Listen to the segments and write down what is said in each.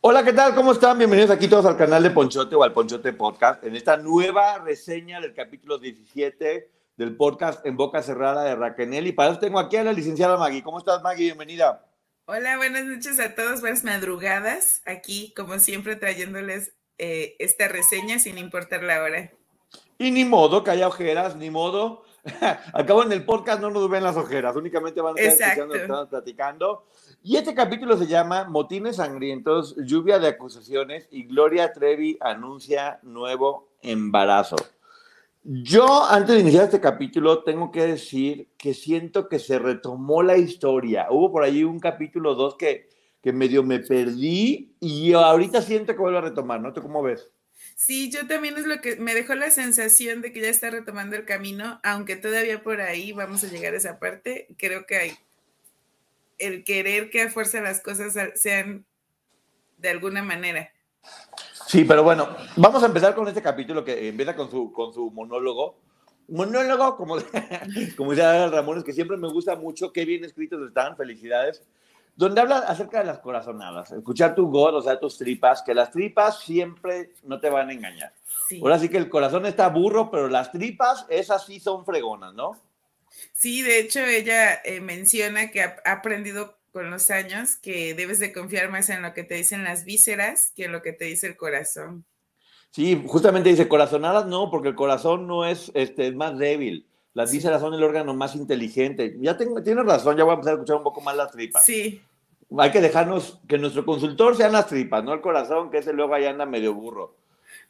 Hola, ¿qué tal? ¿Cómo están? Bienvenidos aquí todos al canal de Ponchote o al Ponchote Podcast en esta nueva reseña del capítulo 17 del podcast En Boca Cerrada de Raquel. Y para eso tengo aquí a la licenciada Maggie. ¿Cómo estás, Maggie? Bienvenida. Hola, buenas noches a todos, buenas madrugadas. Aquí, como siempre, trayéndoles eh, esta reseña sin importar la hora. Y ni modo que haya ojeras, ni modo. Acabo en el podcast, no nos ven las ojeras, únicamente van a estar escuchando, platicando. Y este capítulo se llama Motines Sangrientos, Lluvia de Acusaciones y Gloria Trevi anuncia nuevo embarazo. Yo, antes de iniciar este capítulo, tengo que decir que siento que se retomó la historia. Hubo por ahí un capítulo 2 que, que medio me perdí y ahorita siento que vuelve a retomar, ¿no? ¿Tú cómo ves? Sí, yo también es lo que me dejó la sensación de que ya está retomando el camino, aunque todavía por ahí vamos a llegar a esa parte. Creo que hay, el querer que a fuerza las cosas sean de alguna manera. Sí, pero bueno, vamos a empezar con este capítulo que empieza con su, con su monólogo. Monólogo, como, como decía Ramón, es que siempre me gusta mucho, qué bien escritos están, felicidades. Donde habla acerca de las corazonadas, escuchar tu God, o sea, tus tripas, que las tripas siempre no te van a engañar. Ahora sí que el corazón está burro, pero las tripas, esas sí son fregonas, ¿no? Sí, de hecho ella eh, menciona que ha aprendido con los años que debes de confiar más en lo que te dicen las vísceras que en lo que te dice el corazón. Sí, justamente dice corazonadas no, porque el corazón no es, este, es más débil. Las vísceras son el órgano más inteligente. Ya tengo, tienes razón, ya voy a empezar a escuchar un poco más las tripas. Sí. Hay que dejarnos que nuestro consultor sean las tripas, no el corazón, que ese luego ahí anda medio burro.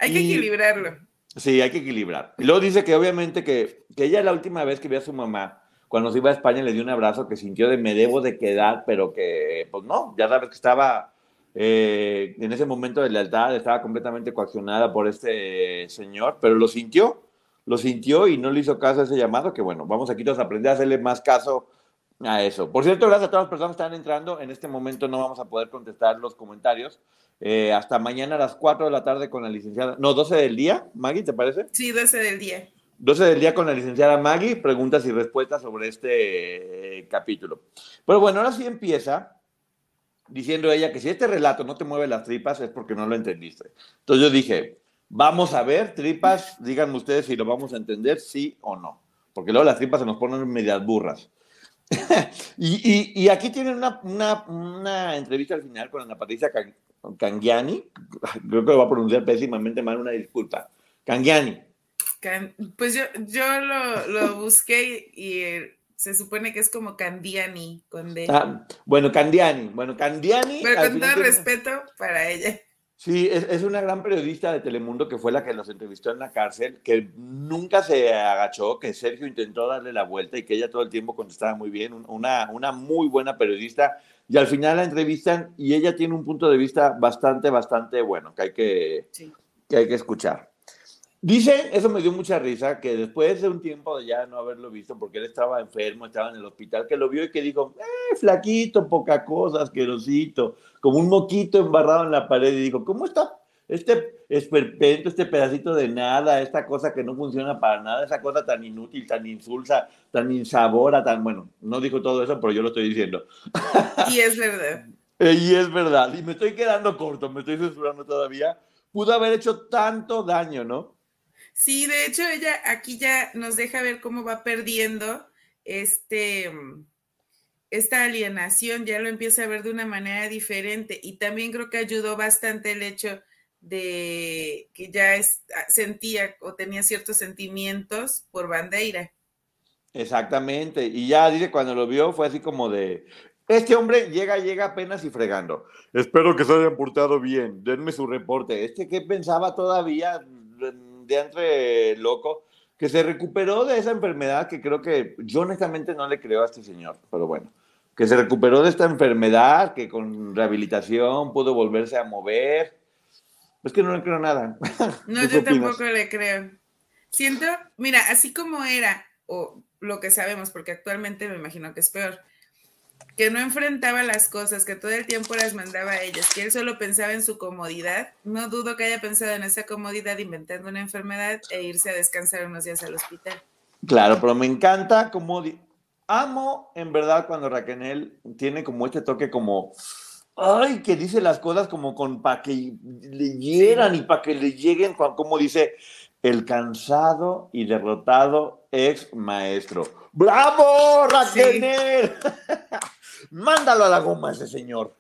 Hay que equilibrarlo. Sí, hay que equilibrar. Y luego dice que obviamente que, que ella la última vez que vio a su mamá, cuando se iba a España, le dio un abrazo que sintió de me debo de quedar, pero que, pues no, ya sabes que estaba eh, en ese momento de lealtad, estaba completamente coaccionada por este señor, pero lo sintió, lo sintió y no le hizo caso a ese llamado, que bueno, vamos aquí todos a aprender a hacerle más caso a eso. Por cierto, gracias a todas las personas que están entrando. En este momento no vamos a poder contestar los comentarios. Eh, hasta mañana a las 4 de la tarde con la licenciada. No, 12 del día, Maggie, ¿te parece? Sí, 12 del día. 12 del día con la licenciada Maggie, preguntas y respuestas sobre este eh, capítulo. Pero bueno, ahora sí empieza diciendo ella que si este relato no te mueve las tripas es porque no lo entendiste. Entonces yo dije, vamos a ver, tripas, díganme ustedes si lo vamos a entender, sí o no. Porque luego las tripas se nos ponen medias burras. y, aquí tienen una, entrevista al final con Ana Patricia Cangiani. Creo que lo va a pronunciar pésimamente mal, una disculpa. Cangiani. pues yo, yo lo, busqué y eh, se supone que es como Candiani con ah, bueno, Candiani. Bueno, Candiani. Pero con todo respeto para ella. Sí, es, una gran periodista de Telemundo que fue la que los entrevistó en la cárcel, que nunca se agachó, que Sergio intentó darle la vuelta y que ella todo el tiempo contestaba muy bien, una, una muy buena periodista. Y al final la entrevistan y ella tiene un punto de vista bastante, bastante bueno que hay que, que, hay que escuchar. Dice, eso me dio mucha risa, que después de un tiempo de ya no haberlo visto, porque él estaba enfermo, estaba en el hospital, que lo vio y que dijo, eh, flaquito, poca cosa, asquerosito, como un moquito embarrado en la pared, y dijo, ¿cómo está este esperpento, este pedacito de nada, esta cosa que no funciona para nada, esa cosa tan inútil, tan insulsa, tan insabora, tan, bueno, no dijo todo eso, pero yo lo estoy diciendo. Y es verdad. y es verdad, y me estoy quedando corto, me estoy censurando todavía. Pudo haber hecho tanto daño, ¿no? Sí, de hecho, ella aquí ya nos deja ver cómo va perdiendo este, esta alienación ya lo empieza a ver de una manera diferente y también creo que ayudó bastante el hecho de que ya ah, sentía o tenía ciertos sentimientos por Bandeira. Exactamente, y ya dice cuando lo vio fue así como de, este hombre llega, llega apenas y fregando. Espero que se hayan portado bien, denme su reporte. Este que pensaba todavía de entre loco, que se recuperó de esa enfermedad que creo que yo honestamente no le creo a este señor, pero bueno, que se recuperó de esta enfermedad, que con rehabilitación pudo volverse a mover. Es que no le creo nada. No, yo tampoco le creo. Siento, mira, así como era, o lo que sabemos, porque actualmente me imagino que es peor, que no enfrentaba las cosas, que todo el tiempo las mandaba a ellas, que él solo pensaba en su comodidad. No dudo que haya pensado en esa comodidad inventando una enfermedad e irse a descansar unos días al hospital. Claro, pero me encanta como amo en verdad cuando Raquel tiene como este toque como ay, que dice las cosas como con para que le hieran y para que le lleguen, como dice el cansado y derrotado ex maestro. ¡Bravo, Raquel! Mándalo a la goma ese señor.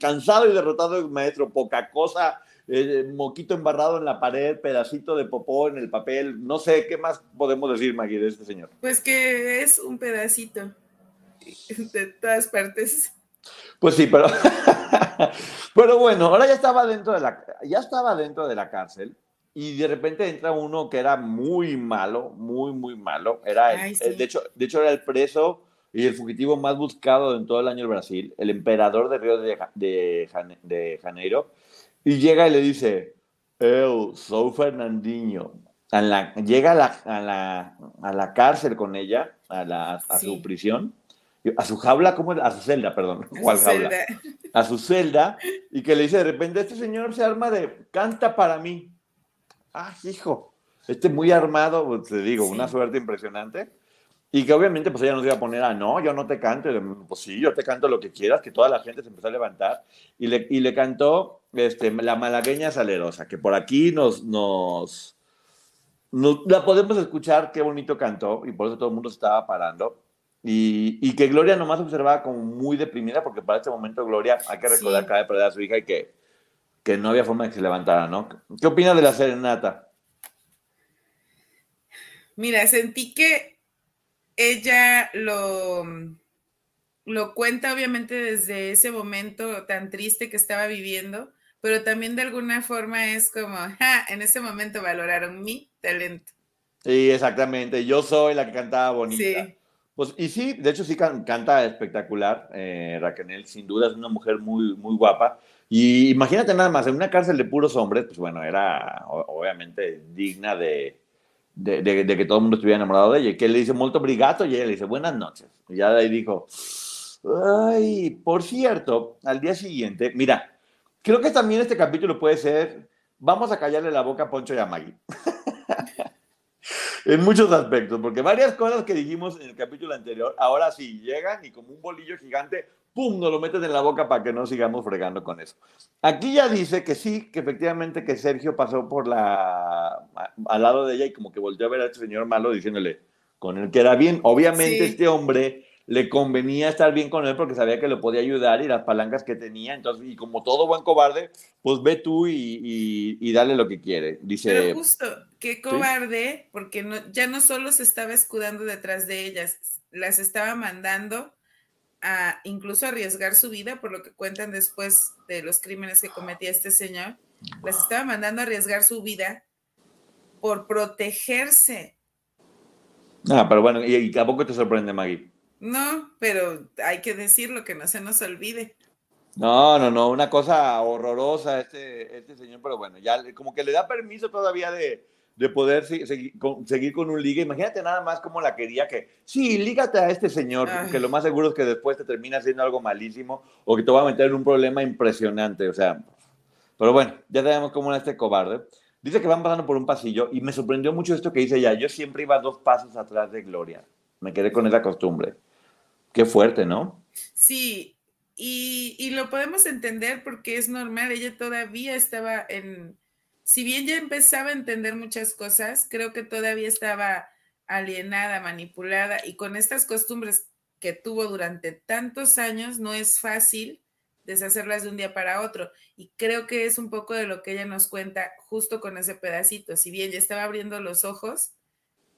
Cansado y derrotado ex maestro, poca cosa. Eh, moquito embarrado en la pared, pedacito de popó en el papel, no sé, ¿qué más podemos decir, Maggie, de este señor? Pues que es un pedacito de todas partes. Pues sí, pero, pero bueno, ahora ya estaba dentro de la, ya estaba dentro de la cárcel y de repente entra uno que era muy malo, muy, muy malo. Era de, hecho, de hecho, era el preso y el fugitivo más buscado en todo el año en Brasil, el emperador de Río de, de, Janeiro. Y llega y le dice, Eu soy Fernandinho. la, llega a la, a, la, a la, cárcel con ella, a, la, a su prisión, a su jaula, ¿cómo? A su celda, perdón. ¿Cuál jaula? A su celda, y que le dice de repente, este señor se arma de, canta para mí ah, hijo, este muy armado, pues, te digo, una suerte impresionante. Y que obviamente pues ella nos iba a poner a, no, yo no te canto. pues sí, yo te canto lo que quieras, que toda la gente se empezó a levantar. Y le, y le cantó este, la malagueña salerosa, que por aquí nos, nos, la podemos escuchar, qué bonito cantó, y por eso todo el mundo se estaba parando. Y, y, que Gloria nomás observaba como muy deprimida, porque para este momento Gloria, hay que recordar que acaba de perder a su hija y que que no había forma de que se levantara, ¿no? ¿Qué opinas de la serenata? Mira, sentí que ella lo, lo cuenta obviamente desde ese momento tan triste que estaba viviendo, pero también de alguna forma es como, ja, en ese momento valoraron mi talento. Sí, exactamente. Yo soy la que cantaba bonita. Sí. Pues, y sí, de hecho sí canta espectacular. Eh, Raquel, sin duda, es una mujer muy, muy guapa. Y imagínate nada más, en una cárcel de puros hombres, pues bueno, era obviamente digna de, de, que todo el mundo estuviera enamorado de ella. Y que le dice, molto brigato, y ella le dice, buenas noches. Y ya de ahí dijo, ay, por cierto, al día siguiente, mira, creo que también este capítulo puede ser, vamos a callarle la boca a Poncho y a Maggie. en muchos aspectos, porque varias cosas que dijimos en el capítulo anterior, ahora sí llegan y como un bolillo gigante, ¡pum!, nos lo metes en la boca para que no sigamos fregando con eso. Aquí ya dice que sí, que efectivamente que Sergio pasó por la, al lado de ella y como que volvió a ver a este señor malo diciéndole con él que era bien. Obviamente este hombre le convenía estar bien con él porque sabía que le podía ayudar y las palancas que tenía. Entonces, y como todo buen cobarde, pues ve tú y, y, dale lo que quiere. Dice. Pero justo, qué cobarde, porque no, ya no solo se estaba escudando detrás de ellas, las estaba mandando a incluso arriesgar su vida, por lo que cuentan después de los crímenes que cometía este señor, las estaba mandando a arriesgar su vida por protegerse. Ah, pero bueno, ¿y, y a poco te sorprende, Maggie? No, pero hay que decirlo, que no se nos olvide. No, no, no, una cosa horrorosa este, este señor, pero bueno, ya como que le da permiso todavía de, de poder seguir con, un liga. Imagínate nada más cómo la quería que, sí, lígate a este señor, que lo más seguro es que después te termina haciendo algo malísimo o que te va a meter en un problema impresionante. O sea, pero bueno, ya sabemos cómo era este cobarde. Dice que van pasando por un pasillo y me sorprendió mucho esto que dice ya. Yo siempre iba dos pasos atrás de Gloria. Me quedé con esa costumbre. Qué fuerte, ¿no? Sí, y, y lo podemos entender porque es normal. Ella todavía estaba en, si bien ya empezaba a entender muchas cosas, creo que todavía estaba alienada, manipulada y con estas costumbres que tuvo durante tantos años no es fácil deshacerlas de un día para otro. Y creo que es un poco de lo que ella nos cuenta justo con ese pedacito. Si bien ya estaba abriendo los ojos,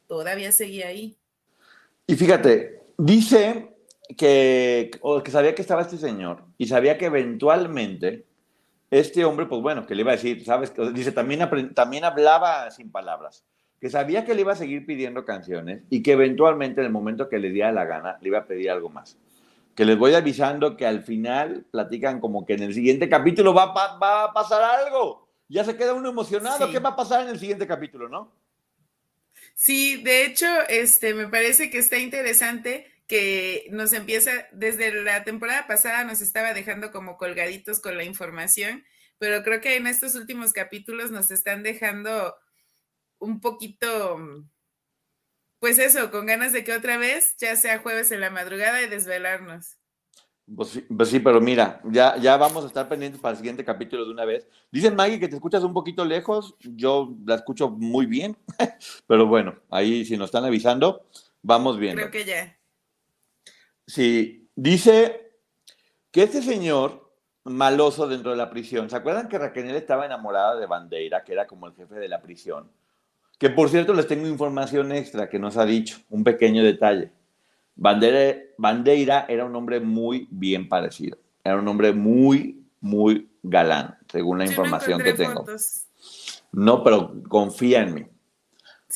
todavía seguía ahí. Y fíjate, dice que, que sabía que estaba este señor y sabía que eventualmente este hombre, pues bueno, que le iba a decir, ¿sabes? Dice, también, también hablaba sin palabras, que sabía que le iba a seguir pidiendo canciones y que eventualmente en el momento que le diera la gana, le iba a pedir algo más. Que les voy avisando que al final platican como que en el siguiente capítulo va, va, a pasar algo. Ya se queda uno emocionado. ¿Qué va a pasar en el siguiente capítulo, no? Sí, de hecho, este, me parece que está interesante que nos empieza, desde la temporada pasada nos estaba dejando como colgaditos con la información, pero creo que en estos últimos capítulos nos están dejando un poquito, pues eso, con ganas de que otra vez ya sea jueves en la madrugada y desvelarnos. Pues sí, pues sí, pero mira, ya, ya vamos a estar pendientes para el siguiente capítulo de una vez. Dicen Maggie que te escuchas un poquito lejos, yo la escucho muy bien, pero bueno, ahí si nos están avisando, vamos bien. Creo que ya. Sí, dice que este señor maloso dentro de la prisión, ¿se acuerdan que Raquel estaba enamorada de Bandeira, que era como el jefe de la prisión? Que por cierto les tengo información extra que nos ha dicho, un pequeño detalle. Bandeira, Bandeira era un hombre muy bien parecido, era un hombre muy, muy galán, según la información que tengo. No, pero confía en mí.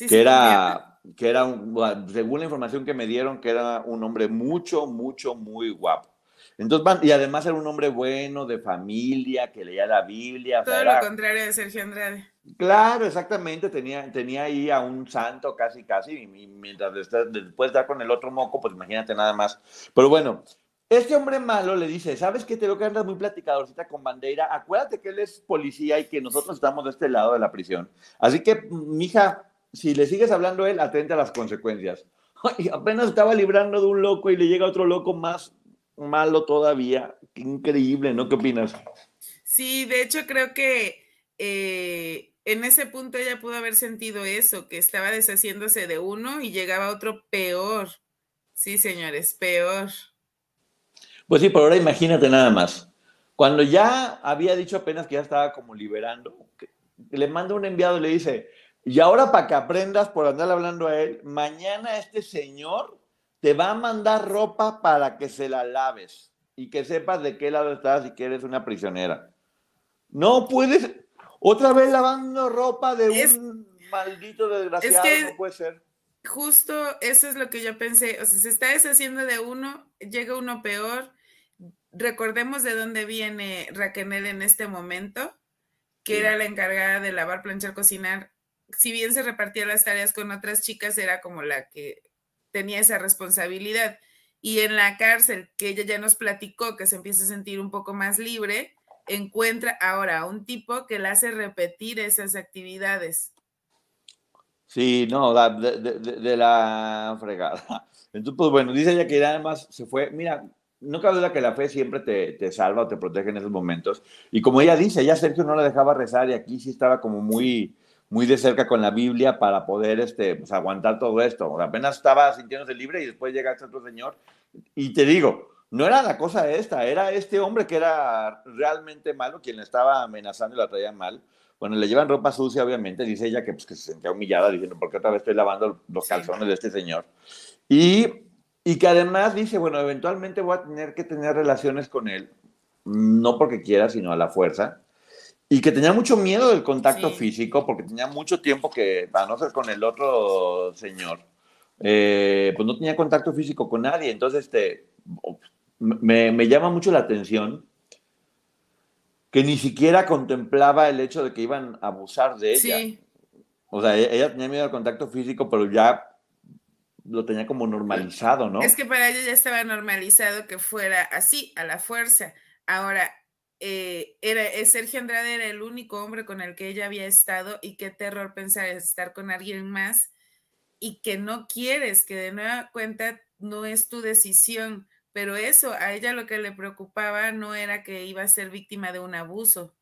que era que era, un, según la información que me dieron, que era un hombre mucho, mucho, muy guapo. Entonces, y además era un hombre bueno, de familia, que leía la Biblia. Todo lo contrario de Sergio Andrade. Claro, exactamente. Tenía, tenía ahí a un santo casi, casi, y mientras después de estar con el otro moco, pues imagínate nada más. Pero bueno, este hombre malo le dice, ¿sabes qué? Te veo que andas muy platicadorcita con Bandeira. Acuérdate que él es policía y que nosotros estamos de este lado de la prisión. Así que, mija, si le sigues hablando a él, atente a las consecuencias. Y apenas estaba librando de un loco y le llega otro loco más malo todavía. Qué increíble, ¿no? ¿Qué opinas? Sí, de hecho creo que eh, en ese punto ella pudo haber sentido eso, que estaba deshaciéndose de uno y llegaba otro peor. Sí, señores, peor. Pues sí, por ahora imagínate nada más. Cuando ya había dicho apenas que ya estaba como liberando, le manda un enviado y le dice, y ahora para que aprendas por andar hablando a él, mañana este señor te va a mandar ropa para que se la laves y que sepas de qué lado estás y que eres una prisionera. No puedes, otra vez lavando ropa de un maldito desgraciado, no puede ser. Justo eso es lo que yo pensé, o sea, se está deshaciendo de uno, llega uno peor. Recordemos de dónde viene Raquel en este momento, que era la encargada de lavar, planchar, cocinar si bien se repartía las tareas con otras chicas, era como la que tenía esa responsabilidad. Y en la cárcel, que ella ya nos platicó que se empieza a sentir un poco más libre, encuentra ahora a un tipo que la hace repetir esas actividades. Sí, no, de, la fregada. Entonces, pues bueno, dice ella que además se fue. Mira, no cabe duda que la fe siempre te, te, salva o te protege en esos momentos. Y como ella dice, ya Sergio no la dejaba rezar y aquí sí estaba como muy, muy de cerca con la Biblia para poder este, pues, aguantar todo esto. apenas estaba sintiéndose libre y después llega este otro señor. Y te digo, no era la cosa esta, era este hombre que era realmente malo, quien le estaba amenazando y la traía mal. Bueno, le llevan ropa sucia, obviamente, dice ella que, pues, que se sentía humillada, diciendo, ¿por qué otra vez estoy lavando los calzones de este señor? Y, y que además dice, bueno, eventualmente voy a tener que tener relaciones con él, no porque quiera, sino a la fuerza y que tenía mucho miedo del contacto físico, porque tenía mucho tiempo que, a no ser con el otro señor, eh, pues no tenía contacto físico con nadie. Entonces, este, me, me, llama mucho la atención que ni siquiera contemplaba el hecho de que iban a abusar de ella. O sea, e, ella tenía miedo al contacto físico, pero ya lo tenía como normalizado, ¿no? Es que para ella ya estaba normalizado que fuera así, a la fuerza. Ahora, eh, era, eh, Sergio Andrade era el único hombre con el que ella había estado y qué terror pensar estar con alguien más y que no quieres, que de nueva cuenta no es tu decisión, pero eso a ella lo que le preocupaba no era que iba a ser víctima de un abuso.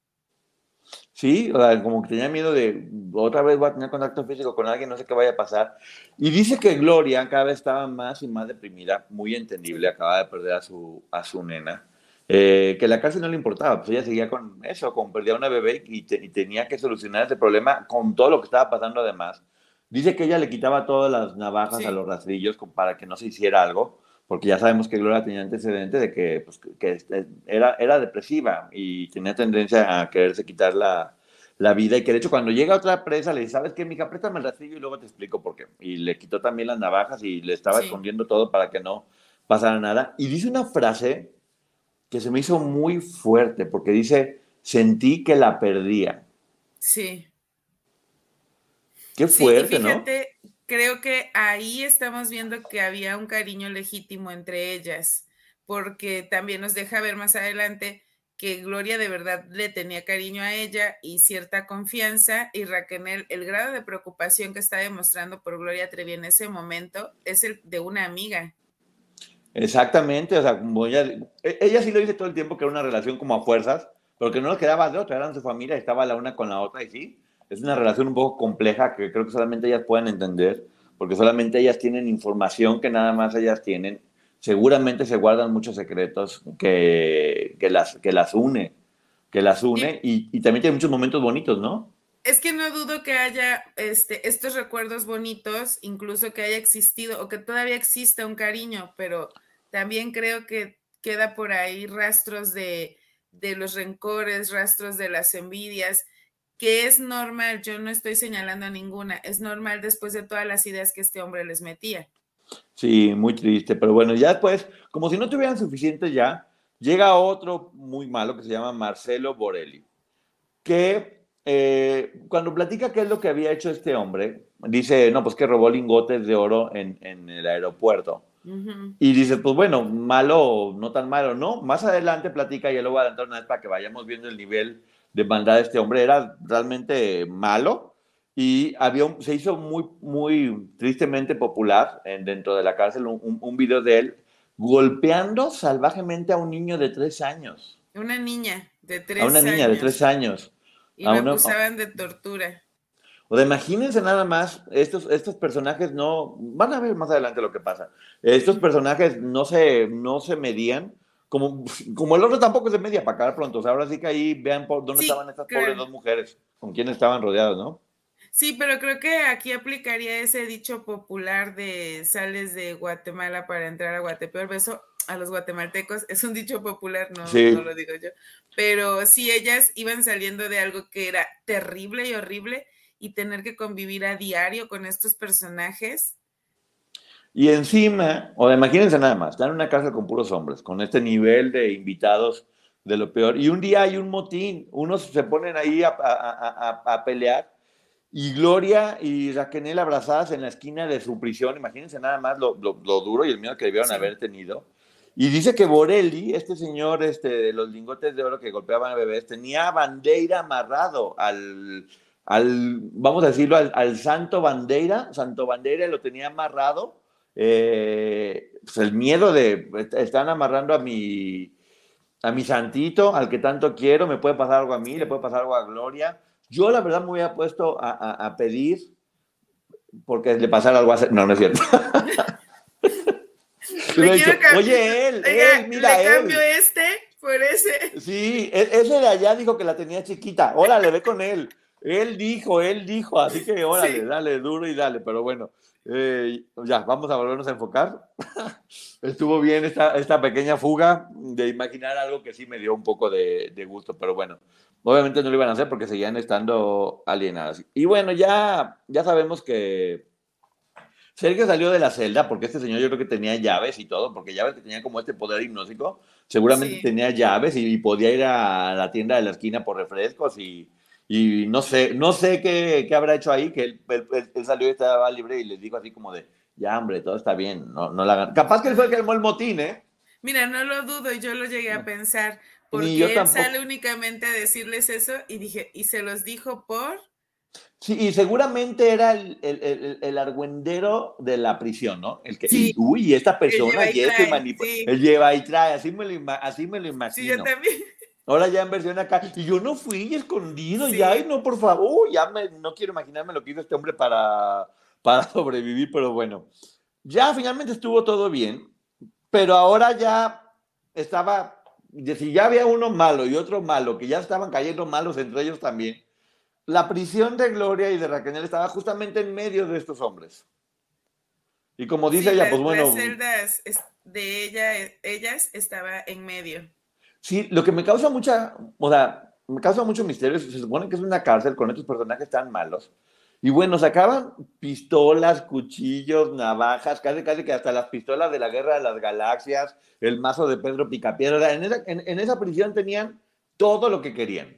Sí, o sea, como que tenía miedo de otra vez voy a tener contacto físico con alguien, no sé qué vaya a pasar. Y dice que Gloria cada vez estaba más y más deprimida, muy entendible, acaba de perder a su, a su nena. Eh, que la cárcel no le importaba, pues ella seguía con eso, con perdía una bebé y, tenía que solucionar ese problema con todo lo que estaba pasando además. Dice que ella le quitaba todas las navajas a los rastrillos para que no se hiciera algo porque ya sabemos que Gloria tenía antecedentes de que, pues, que este, era, era depresiva y tenía tendencia a quererse quitar la, la, vida y que de hecho cuando llega otra presa le dice, ¿sabes qué, mija? Préstame el rastrillo y luego te explico por qué. Y le quitó también las navajas y le estaba escondiendo todo para que no pasara nada. Y dice una frase que se me hizo muy fuerte porque dice, sentí que la perdía. Sí. Qué fuerte, ¿no? creo que ahí estamos viendo que había un cariño legítimo entre ellas, porque también nos deja ver más adelante que Gloria de verdad le tenía cariño a ella y cierta confianza y Raquel, el grado de preocupación que está demostrando por Gloria Trevi en ese momento es el de una amiga. Exactamente, o sea, como ella, e, ella sí lo dice todo el tiempo que era una relación como a fuerzas, pero que no nos quedaba de otra, eran su familia, estaba la una con la otra y sí, es una relación un poco compleja que creo que solamente ellas pueden entender, porque solamente ellas tienen información que nada más ellas tienen. Seguramente se guardan muchos secretos que, que las, que las une, que las une y, y, también tiene muchos momentos bonitos, ¿no? Es que no dudo que haya este, estos recuerdos bonitos, incluso que haya existido o que todavía exista un cariño, pero también creo que queda por ahí rastros de, de los rencores, rastros de las envidias que es normal, yo no estoy señalando ninguna, es normal después de todas las ideas que este hombre les metía. Sí, muy triste, pero bueno, ya después, como si no tuvieran suficiente ya, llega otro muy malo que se llama Marcelo Borelli, que eh, cuando platica qué es lo que había hecho este hombre, dice, no, pues que robó lingotes de oro en, el aeropuerto. Y dice, pues bueno, malo, no tan malo, ¿no? Más adelante platica, y ya lo voy a adelantar una vez para que vayamos viendo el nivel de maldad de este hombre era realmente malo y había se hizo muy, muy tristemente popular en, dentro de la cárcel un, un, video de él golpeando salvajemente a un niño de tres años. Una niña de tres años. A una niña de tres años. Y lo acusaban de tortura. O de imagínense nada más, estos, estos personajes no, van a ver más adelante lo que pasa, estos personajes no se, no se medían como, como el otro tampoco es de media para acabar pronto. O sea, ahora sí que ahí vean por dónde estaban estas pobres dos mujeres, con quién estaban rodeadas, ¿no? Sí, pero creo que aquí aplicaría ese dicho popular de sales de Guatemala para entrar a Guatepeor. Beso a los guatemaltecos. Es un dicho popular, no, no lo digo yo. Pero sí, ellas iban saliendo de algo que era terrible y horrible y tener que convivir a diario con estos personajes y encima, o imagínense nada más, están en una casa con puros hombres, con este nivel de invitados de lo peor. Y un día hay un motín, unos se ponen ahí a, a, a, pelear y Gloria y Raquel abrazadas en la esquina de su prisión. Imagínense nada más lo, lo, duro y el miedo que debieron haber tenido. Y dice que Borelli, este señor este, de los lingotes de oro que golpeaban a bebés, tenía bandera amarrado al, al vamos a decirlo, al, al santo bandera. Santo bandera lo tenía amarrado eh, pues el miedo de, están amarrando a mi, a mi santito, al que tanto quiero, me puede pasar algo a mí, le puede pasar algo a Gloria. Yo la verdad me había puesto a, pedir porque le pasara algo a... No, no es cierto. Oye, él, él, mira, le cambio este por ese. Sí, e, ese de allá dijo que la tenía chiquita. Órale, ve con él. Él dijo, él dijo, así que órale, dale duro y dale, pero bueno. Eh, ya, vamos a volvernos a enfocar. Estuvo bien esta, esta, pequeña fuga de imaginar algo que sí me dio un poco de, gusto, pero bueno, obviamente no lo iban a hacer porque seguían estando alienadas. Y bueno, ya, ya sabemos que Sergio salió de la celda porque este señor yo creo que tenía llaves y todo, porque llaves que tenía como este poder hipnótico, seguramente tenía llaves y podía ir a la tienda de la esquina por refrescos y y no sé, no sé qué, qué habrá hecho ahí, que él, él, salió y estaba libre y les dijo así como de, ya hombre, todo está bien, no, no la. Capaz que él fue el que armó el motín, ¿eh? Mira, no lo dudo y yo lo llegué a pensar, porque él sale únicamente a decirles eso y dije, ¿y se los dijo por? Sí, y seguramente era el, el, el, argüendero de la prisión, ¿no? El que, sí. uy, esta persona y este manipula, él lleva y trae, así me lo, así me lo imagino. Sí, yo también. Ahora ya en versión acá. Y yo no fui escondido, ya, y no, por favor, ya me, no quiero imaginarme lo que hizo este hombre para, para sobrevivir, pero bueno. Ya finalmente estuvo todo bien, pero ahora ya estaba, si ya había uno malo y otro malo, que ya estaban cayendo malos entre ellos también, la prisión de Gloria y de Raquel estaba justamente en medio de estos hombres. Y como dice ella, pues bueno. Las celdas de ella, ellas estaba en medio. Sí, lo que me causa mucha, o sea, me causa mucho misterio, se supone que es una cárcel con estos personajes tan malos. Y bueno, sacaban pistolas, cuchillos, navajas, casi casi que hasta las pistolas de la Guerra de las Galaxias, el mazo de Pedro Picapiedra. En esa, en esa prisión tenían todo lo que querían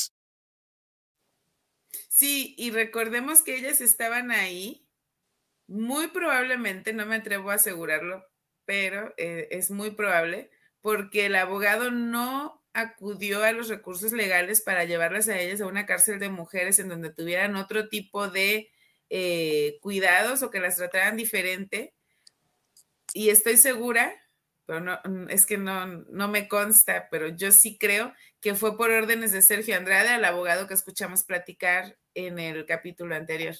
Sí, y recordemos que ellas estaban ahí, muy probablemente, no me atrevo a asegurarlo, pero eh, es muy probable, porque el abogado no acudió a los recursos legales para llevarlas a ellas a una cárcel de mujeres en donde tuvieran otro tipo de eh, cuidados o que las trataran diferente. Y estoy segura pero no, es que no, no me consta, pero yo sí creo que fue por órdenes de Sergio Andrade, al abogado que escuchamos platicar en el capítulo anterior.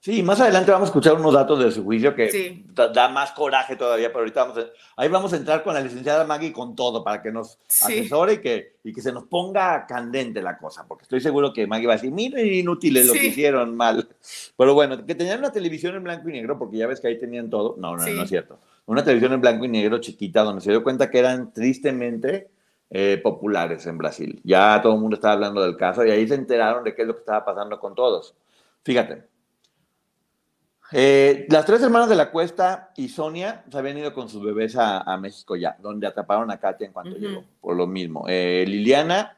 Sí, más adelante vamos a escuchar unos datos de su juicio que da, más coraje todavía, pero ahorita vamos a, ahí vamos a entrar con la licenciada Maggie con todo para que nos asesore y que, y que se nos ponga candente la cosa, porque estoy seguro que Maggie va a decir, miren inútiles lo que hicieron mal. Pero bueno, que tenían una televisión en blanco y negro, porque ya ves que ahí tenían todo. No, no, no es cierto una televisión en blanco y negro chiquita donde se dio cuenta que eran tristemente eh, populares en Brasil. Ya todo el mundo estaba hablando del caso y ahí se enteraron de qué es lo que estaba pasando con todos. Fíjate. Eh, las tres hermanas de la Cuesta y Sonia se habían ido con sus bebés a, México ya, donde atraparon a Katia en cuanto llegó, por lo mismo. Eh, Liliana,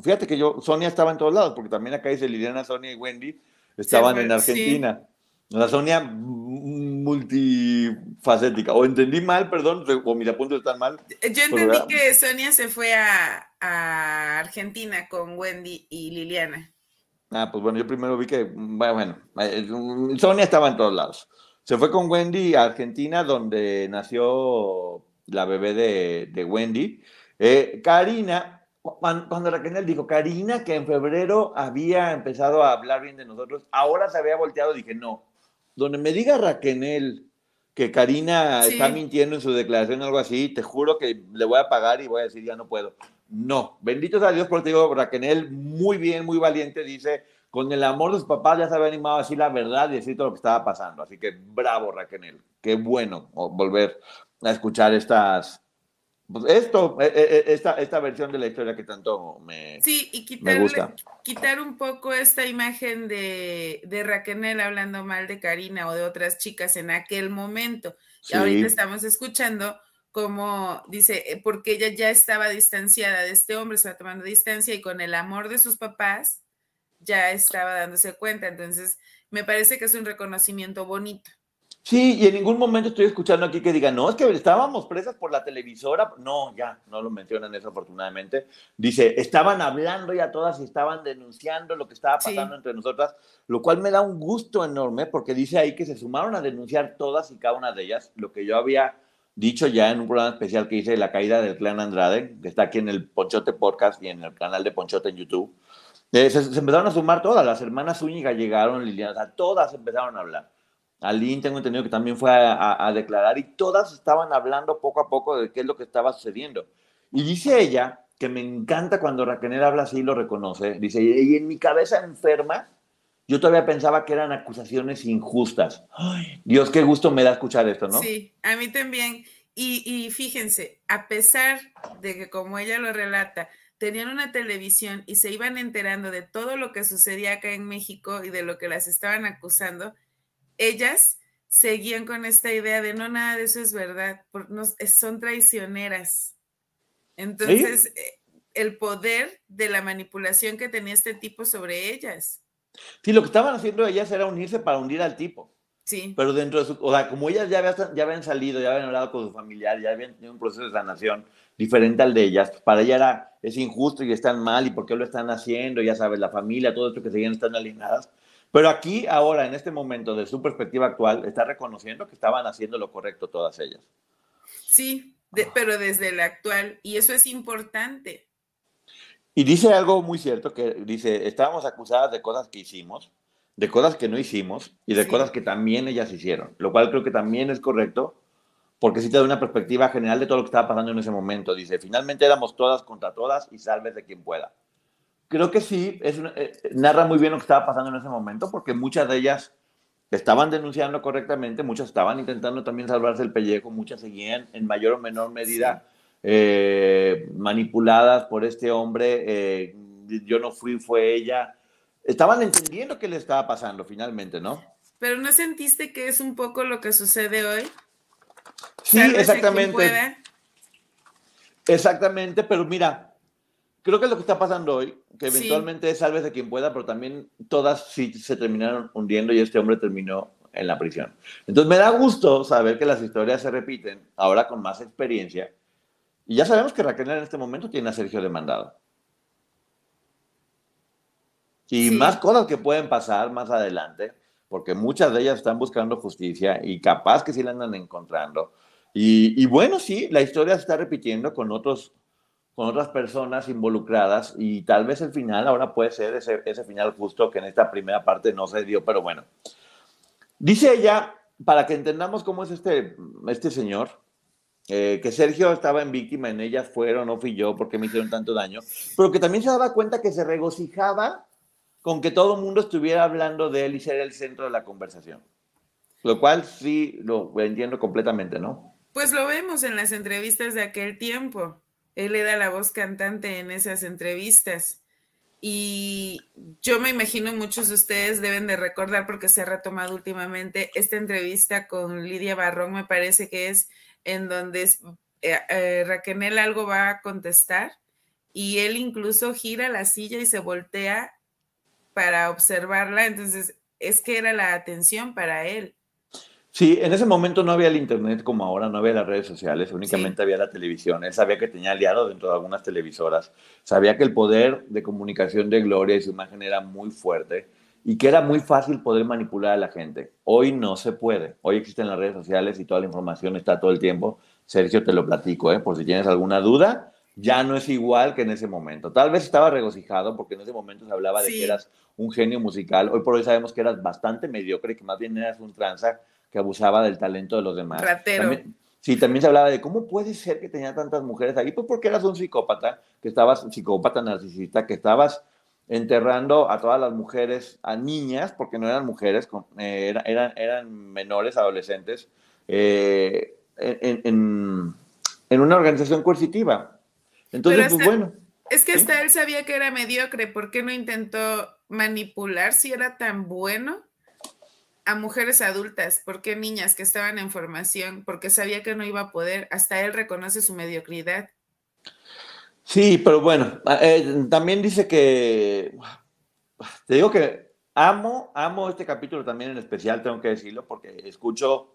fíjate que yo, Sonia estaba en todos lados, porque también acá dice Liliana, Sonia y Wendy estaban en Argentina. La Sonia multifacética. O entendí mal, perdón, o mis apuntes están mal. Yo entendí que Sonia se fue a, Argentina con Wendy y Liliana. Ah, pues bueno, yo primero vi que, bueno, eh, Sonia estaba en todos lados. Se fue con Wendy a Argentina, donde nació la bebé de, Wendy. Eh, Karina, cuando Raquel dijo, Karina, que en febrero había empezado a hablar bien de nosotros, ahora se había volteado, dije, no, donde me diga Raquel que Karina está mintiendo en su declaración o algo así, te juro que le voy a pagar y voy a decir, ya no puedo. No, bendito sea Dios, porque digo, Raquel, muy bien, muy valiente, dice, con el amor de sus papás ya se había animado a decir la verdad y decir todo lo que estaba pasando. Así que bravo, Raquel, qué bueno volver a escuchar estas, esto, e, e, e, esta, esta versión de la historia que tanto me, sí, y quitarle, quitar un poco esta imagen de, de Raquel hablando mal de Karina o de otras chicas en aquel momento. Y ahorita estamos escuchando como dice, eh, porque ella ya estaba distanciada de este hombre, estaba tomando distancia y con el amor de sus papás ya estaba dándose cuenta. Entonces, me parece que es un reconocimiento bonito. Sí, y en ningún momento estoy escuchando aquí que digan, no, es que estábamos presas por la televisora. No, ya, no lo mencionan eso afortunadamente. Dice, estaban hablando ya todas y estaban denunciando lo que estaba pasando entre nosotras, lo cual me da un gusto enorme porque dice ahí que se sumaron a denunciar todas y cada una de ellas, lo que yo había dicho ya en un programa especial que hice La caída del clan Andrade, que está aquí en el Ponchote Podcast y en el canal de Ponchote en YouTube. Eh, se, empezaron a sumar todas, las hermanas Zúñiga llegaron, Liliana, o sea, todas empezaron a hablar. Aline tengo entendido que también fue a, declarar y todas estaban hablando poco a poco de qué es lo que estaba sucediendo. Y dice ella, que me encanta cuando Raquel habla así y lo reconoce, dice, y en mi cabeza enferma, yo todavía pensaba que eran acusaciones injustas. Dios, qué gusto me da escuchar esto, ¿no? Sí, a mí también. Y, y fíjense, a pesar de que como ella lo relata, tenían una televisión y se iban enterando de todo lo que sucedía acá en México y de lo que las estaban acusando, ellas seguían con esta idea de no, nada de eso es verdad, son traicioneras. Entonces, eh, el poder de la manipulación que tenía este tipo sobre ellas. Sí, lo que estaban haciendo ellas era unirse para hundir al tipo. Sí. Pero dentro de su, o sea, como ellas ya habían, ya habían salido, ya habían hablado con su familiar, ya habían tenido un proceso de sanación diferente al de ellas, para ella era, es injusto y están mal y por qué lo están haciendo, ya sabes, la familia, todo esto que seguían están alienadas. Pero aquí, ahora, en este momento, de su perspectiva actual, está reconociendo que estaban haciendo lo correcto todas ellas. Sí, pero desde el actual, y eso es importante. Y dice algo muy cierto, que dice, estábamos acusadas de cosas que hicimos, de cosas que no hicimos y de cosas que también ellas hicieron, lo cual creo que también es correcto, porque sí te da una perspectiva general de todo lo que estaba pasando en ese momento. Dice, finalmente éramos todas contra todas y salves de quien pueda. Creo que sí, es, eh, narra muy bien lo que estaba pasando en ese momento, porque muchas de ellas estaban denunciando correctamente, muchas estaban intentando también salvarse el pellejo, muchas seguían en mayor o menor medida eh, manipuladas por este hombre, eh, yo no fui, fue ella. Estaban entendiendo qué le estaba pasando finalmente, ¿no? Pero ¿no sentiste que es un poco lo que sucede hoy? Sí, exactamente. Exactamente, pero mira, creo que lo que está pasando hoy, que eventualmente es salves de quien pueda, pero también todas sí se terminaron hundiendo y este hombre terminó en la prisión. Entonces me da gusto saber que las historias se repiten, ahora con más experiencia, y ya sabemos que Raquel en este momento tiene a Sergio demandado. Y más cosas que pueden pasar más adelante, porque muchas de ellas están buscando justicia y capaz que sí la andan encontrando. Y, bueno, sí, la historia se está repitiendo con, otros, con otras personas involucradas y tal vez el final ahora puede ser ese, ese final justo que en esta primera parte no se dio, pero bueno. Dice ella, para que entendamos cómo es este, este señor, eh, que Sergio estaba en víctima, en ellas fueron, no fui yo, porque me hicieron tanto daño, pero que también se daba cuenta que se regocijaba con que todo el mundo estuviera hablando de él y ser el centro de la conversación. Lo cual sí lo entiendo completamente, ¿no? Pues lo vemos en las entrevistas de aquel tiempo. Él era la voz cantante en esas entrevistas. Y yo me imagino muchos de ustedes deben de recordar porque se ha retomado últimamente esta entrevista con Lidia Barrón, me parece que es en donde eh, eh, Raquel algo va a contestar y él incluso gira la silla y se voltea para observarla, entonces es que era la atención para él. Sí, en ese momento no había el internet como ahora, no había las redes sociales, únicamente había la televisión. Él sabía que tenía aliado dentro de algunas televisoras, sabía que el poder de comunicación de Gloria y su imagen era muy fuerte y que era muy fácil poder manipular a la gente. Hoy no se puede. Hoy existen las redes sociales y toda la información está todo el tiempo. Sergio, te lo platico, ¿eh? por si tienes alguna duda, ya no es igual que en ese momento. Tal vez estaba regocijado porque en ese momento se hablaba de que eras un genio musical. Hoy por hoy sabemos que eras bastante mediocre, que más bien eras un tranza que abusaba del talento de los demás. sí, también se hablaba de cómo puede ser que tenía tantas mujeres ahí, pues porque eras un psicópata, que estabas, psicópata narcisista, que estabas enterrando a todas las mujeres, a niñas, porque no eran mujeres, eh, eran, eran menores, adolescentes, eh, en, una organización coercitiva. Entonces, pues bueno. Es que hasta él sabía que era mediocre, ¿por qué no intentó manipular si era tan bueno a mujeres adultas? ¿Por qué niñas que estaban en formación? Porque sabía que no iba a poder, hasta él reconoce su mediocridad. Sí, pero bueno, ah, eh, también dice que, te digo que amo, amo este capítulo también en especial, tengo que decirlo, porque escucho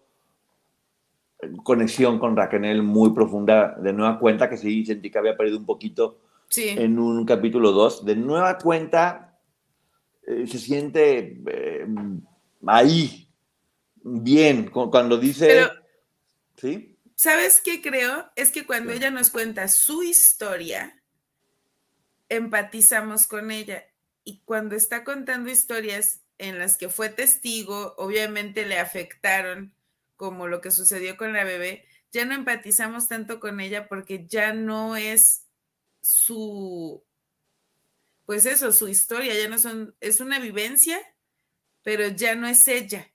conexión con Raquel muy profunda, de nueva cuenta, que sí sentí que había perdido un poquito en un capítulo 2, de nueva cuenta eh, se siente eh, ahí, bien, cuando dice... ¿Sí? ¿Sabes qué creo? Es que cuando ella nos cuenta su historia, empatizamos con ella. Y cuando está contando historias en las que fue testigo, obviamente le afectaron, como lo que sucedió con la bebé, ya no empatizamos tanto con ella porque ya no es su, pues eso, su historia, ya no son, es una vivencia, pero ya no es ella.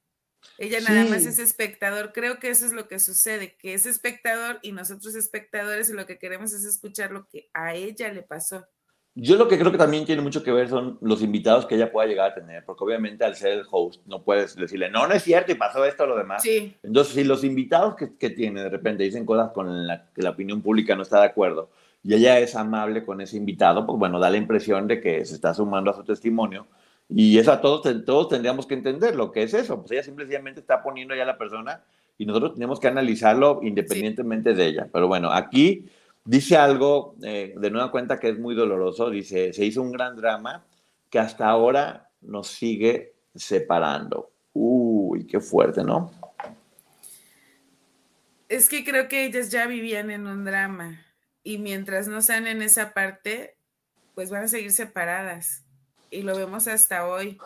Ella nada más es espectador. Creo que eso es lo que sucede, que es espectador y nosotros espectadores y lo que queremos es escuchar lo que a ella le pasó. Yo lo que creo que también tiene mucho que ver son los invitados que ella pueda llegar a tener, porque obviamente al ser el host no puedes decirle, no, no es cierto y pasó esto o lo demás. Sí. Entonces, si los invitados que, que tiene de repente dicen cosas con las que la opinión pública no está de acuerdo, y ella es amable con ese invitado, pues bueno, da la impresión de que se está sumando a su testimonio. Y eso a todos, todos tendríamos que entender lo que es eso. Pues ella simplemente está poniendo ya a la persona y nosotros tenemos que analizarlo independientemente de ella. Pero bueno, aquí dice algo eh, de nueva cuenta que es muy doloroso. Dice, se hizo un gran drama que hasta ahora nos sigue separando. Uy, qué fuerte, ¿no? Es que creo que ellas ya vivían en un drama y mientras no sean en esa parte, pues van a seguir separadas. Y lo vemos hasta hoy,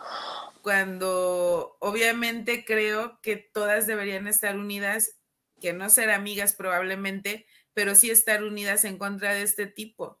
cuando obviamente creo que todas deberían estar unidas, que no ser amigas probablemente, pero sí estar unidas en contra de este tipo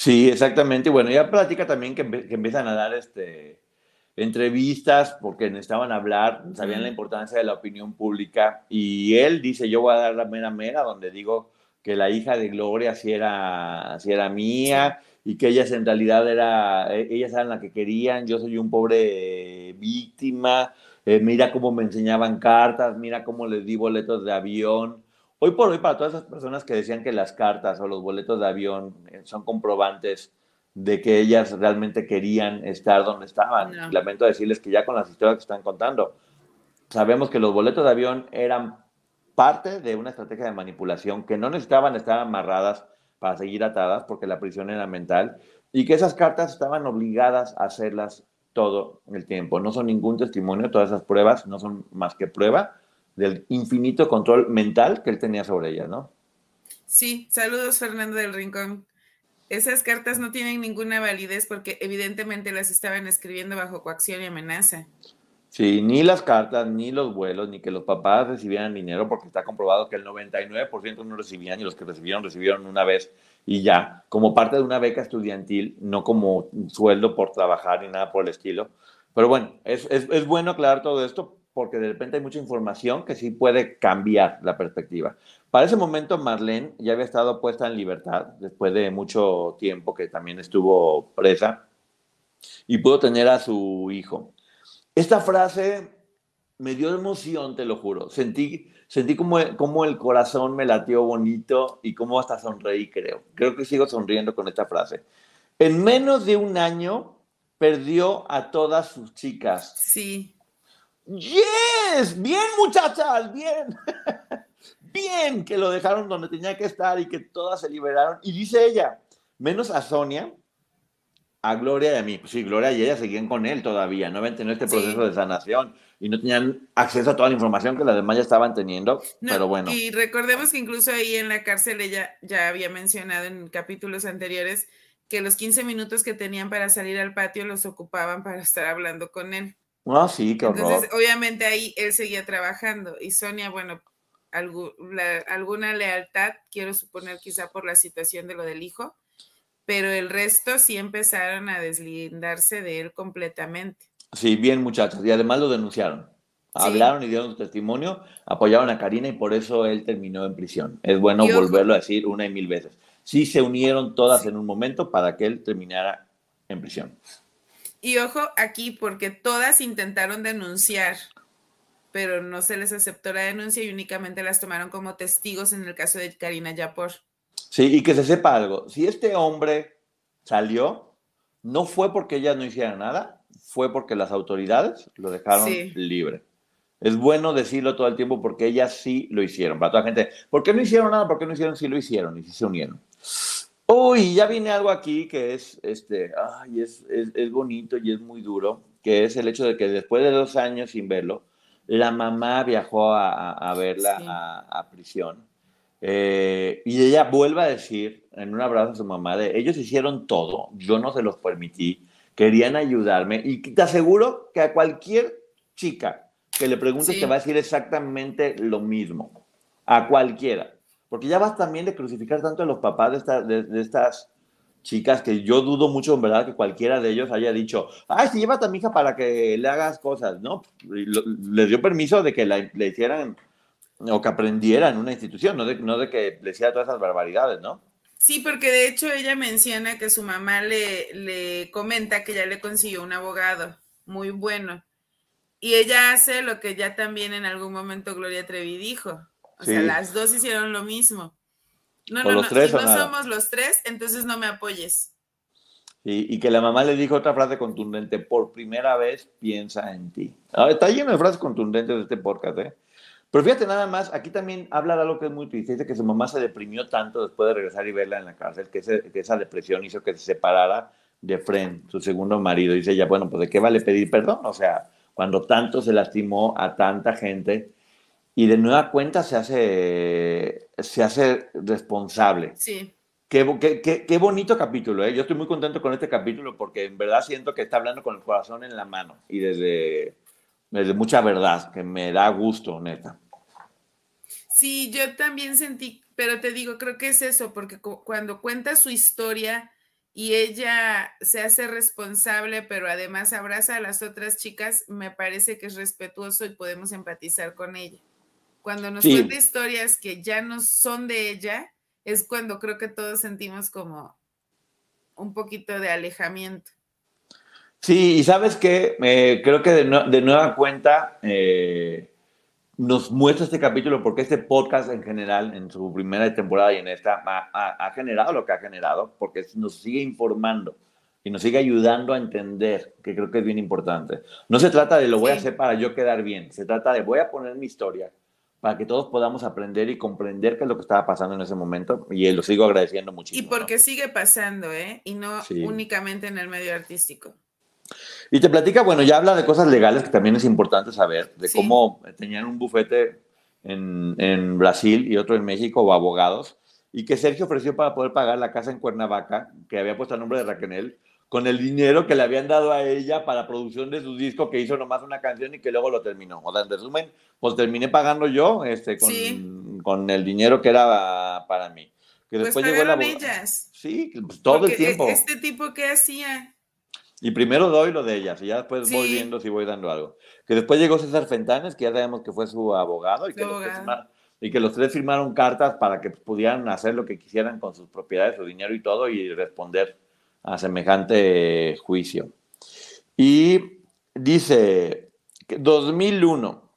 Sí, exactamente. Bueno, ya platica también que, empiezan a dar este, entrevistas porque necesitaban hablar, sabían la importancia de la opinión pública. Y él dice, yo voy a dar la mera mera donde digo que la hija de Gloria sí era, era mía y que ellas en realidad era, e, ellas eran las que querían, yo soy un pobre víctima, eh, mira cómo me enseñaban cartas, mira cómo les di boletos de avión. Hoy por hoy, para todas esas personas que decían que las cartas o los boletos de avión eh, son comprobantes de que ellas realmente querían estar donde estaban, lamento decirles que ya con las historias que están contando, sabemos que los boletos de avión eran parte de una estrategia de manipulación, que no necesitaban estar amarradas para seguir atadas, porque la prisión era mental, y que esas cartas estaban obligadas a hacerlas todo el tiempo. No son ningún testimonio, todas esas pruebas no son más que prueba del infinito control mental que él tenía sobre ella, ¿no? Sí, saludos Fernando del Rincón. Esas cartas no tienen ninguna validez porque evidentemente las estaban escribiendo bajo coacción y amenaza. Sí, ni las cartas, ni los vuelos, ni que los papás recibieran dinero, porque está comprobado que el 99% no recibían y los que recibieron, recibieron una vez y ya, como parte de una beca estudiantil, no como sueldo por trabajar ni nada por el estilo. Pero bueno, es, es, es bueno aclarar todo esto porque de repente hay mucha información que sí puede cambiar la perspectiva. Para ese momento, Marlene ya había estado puesta en libertad después de mucho tiempo que también estuvo presa y pudo tener a su hijo. Esta frase me dio emoción, te lo juro. Sentí, sentí como, como el corazón me latió bonito y como hasta sonreí, creo. Creo que sigo sonriendo con esta frase. En menos de un año perdió a todas sus chicas. Sí. Yes, bien muchachas, bien. bien que lo dejaron donde tenía que estar y que todas se liberaron. Y dice ella, menos a Sonia, a Gloria y a mí. Pues sí, Gloria y ella seguían con él todavía, no habían tenido este proceso de sanación y no tenían acceso a toda la información que las demás ya estaban teniendo, pero bueno. Y recordemos que incluso ahí en la cárcel ella ya había mencionado en capítulos anteriores que los 15 minutos que tenían para salir al patio los ocupaban para estar hablando con él. Ah, sí, qué Entonces, obviamente ahí él seguía trabajando y Sonia, bueno, alguna lealtad, quiero suponer quizá por la situación de lo del hijo, pero el resto sí empezaron a deslindarse de él completamente. Sí, bien muchachos, y además lo denunciaron. Hablaron y dieron su testimonio, apoyaron a Karina y por eso él terminó en prisión. Es bueno volverlo a decir una y mil veces. Sí se unieron todas en un momento para que él terminara en prisión. Y ojo aquí, porque todas intentaron denunciar, pero no se les aceptó la denuncia y únicamente las tomaron como testigos en el caso de Karina Yapor. Sí, y que se sepa algo, si este hombre salió, no fue porque ellas no hicieran nada, fue porque las autoridades lo dejaron libre. Es bueno decirlo todo el tiempo porque ellas sí lo hicieron. Para toda la gente, ¿por qué no hicieron nada? ¿Por qué no hicieron? Sí lo hicieron y sí se unieron. Uy, ya viene algo aquí que es, este, ay, es, es, bonito y es muy duro, que es el hecho de que después de dos años sin verlo, la mamá viajó a, a verla a, prisión. Eh, y ella vuelve a decir en un abrazo a su mamá de, ellos hicieron todo, yo no se los permití, querían ayudarme y te aseguro que a cualquier chica que le pregunte te va a decir exactamente lo mismo, a cualquiera porque ya vas también de crucificar tanto a los papás de, estas chicas que yo dudo mucho, en verdad, que cualquiera de ellos haya dicho, ay, si lleva a mi hija para que le hagas cosas, ¿no? les dio permiso de que le hicieran o que aprendiera en una institución, no de, no de que le hiciera todas esas barbaridades, ¿no? Sí, porque de hecho ella menciona que su mamá le, le comenta que ya le consiguió un abogado muy bueno. Y ella hace lo que ya también en algún momento Gloria Trevi dijo. O sea, las dos hicieron lo mismo. No, no, no, si no somos los tres, entonces no me apoyes. Y, y, que la mamá le dijo otra frase contundente, por primera vez piensa en ti. Ah, está lleno de frases contundentes de este podcast, ¿eh? Pero fíjate nada más, aquí también habla de algo que es muy triste, dice que su mamá se deprimió tanto después de regresar y verla en la cárcel, que, que esa depresión hizo que se separara de Fren, su segundo marido. Dice ella, bueno, pues ¿de qué vale pedir perdón? O sea, cuando tanto se lastimó a tanta gente y de nueva cuenta se hace, se hace responsable. Sí. Qué, qué, qué, bonito capítulo, ¿eh? Yo estoy muy contento con este capítulo porque en verdad siento que está hablando con el corazón en la mano y desde, desde mucha verdad, que me da gusto, neta. Sí, yo también sentí, pero te digo, creo que es eso, porque cuando cuenta su historia y ella se hace responsable, pero además abraza a las otras chicas, me parece que es respetuoso y podemos empatizar con ella. Cuando nos cuenta historias que ya no son de ella, es cuando creo que todos sentimos como un poquito de alejamiento. Sí, y sabes qué, eh, creo que de, nueva cuenta eh, nos muestra este capítulo porque este podcast en general, en su primera temporada y en esta, ha, generado lo que ha generado, porque nos sigue informando y nos sigue ayudando a entender, que creo que es bien importante. No se trata de lo voy a hacer para yo quedar bien, se trata de voy a poner mi historia para que todos podamos aprender y comprender qué es lo que estaba pasando en ese momento y lo sigo agradeciendo muchísimo. Y porque sigue pasando, ¿eh? Y no únicamente en el medio artístico. Y te platica, bueno, ya habla de cosas legales que también es importante saber, de cómo tenían un bufete en, en, Brasil y otro en México o abogados, y que Sergio ofreció para poder pagar la casa en Cuernavaca, que había puesto el nombre de Raquel, con el dinero que le habían dado a ella para producción de su disco, que hizo nomás una canción y que luego lo terminó. O sea, en resumen, pues terminé pagando yo este, con, con el dinero que era para mí. Que pues después llegó la... ellas. Sí, pues todo el tiempo. Este tipo que hacía. Y primero doy lo de ellas y ya después voy viendo si voy dando algo. Que después llegó César Fentanes, que ya sabemos que fue su abogado y, que, Los y que los tres firmaron cartas para que pudieran hacer lo que quisieran con sus propiedades, su dinero y todo y responder a semejante juicio. Y dice, 2001,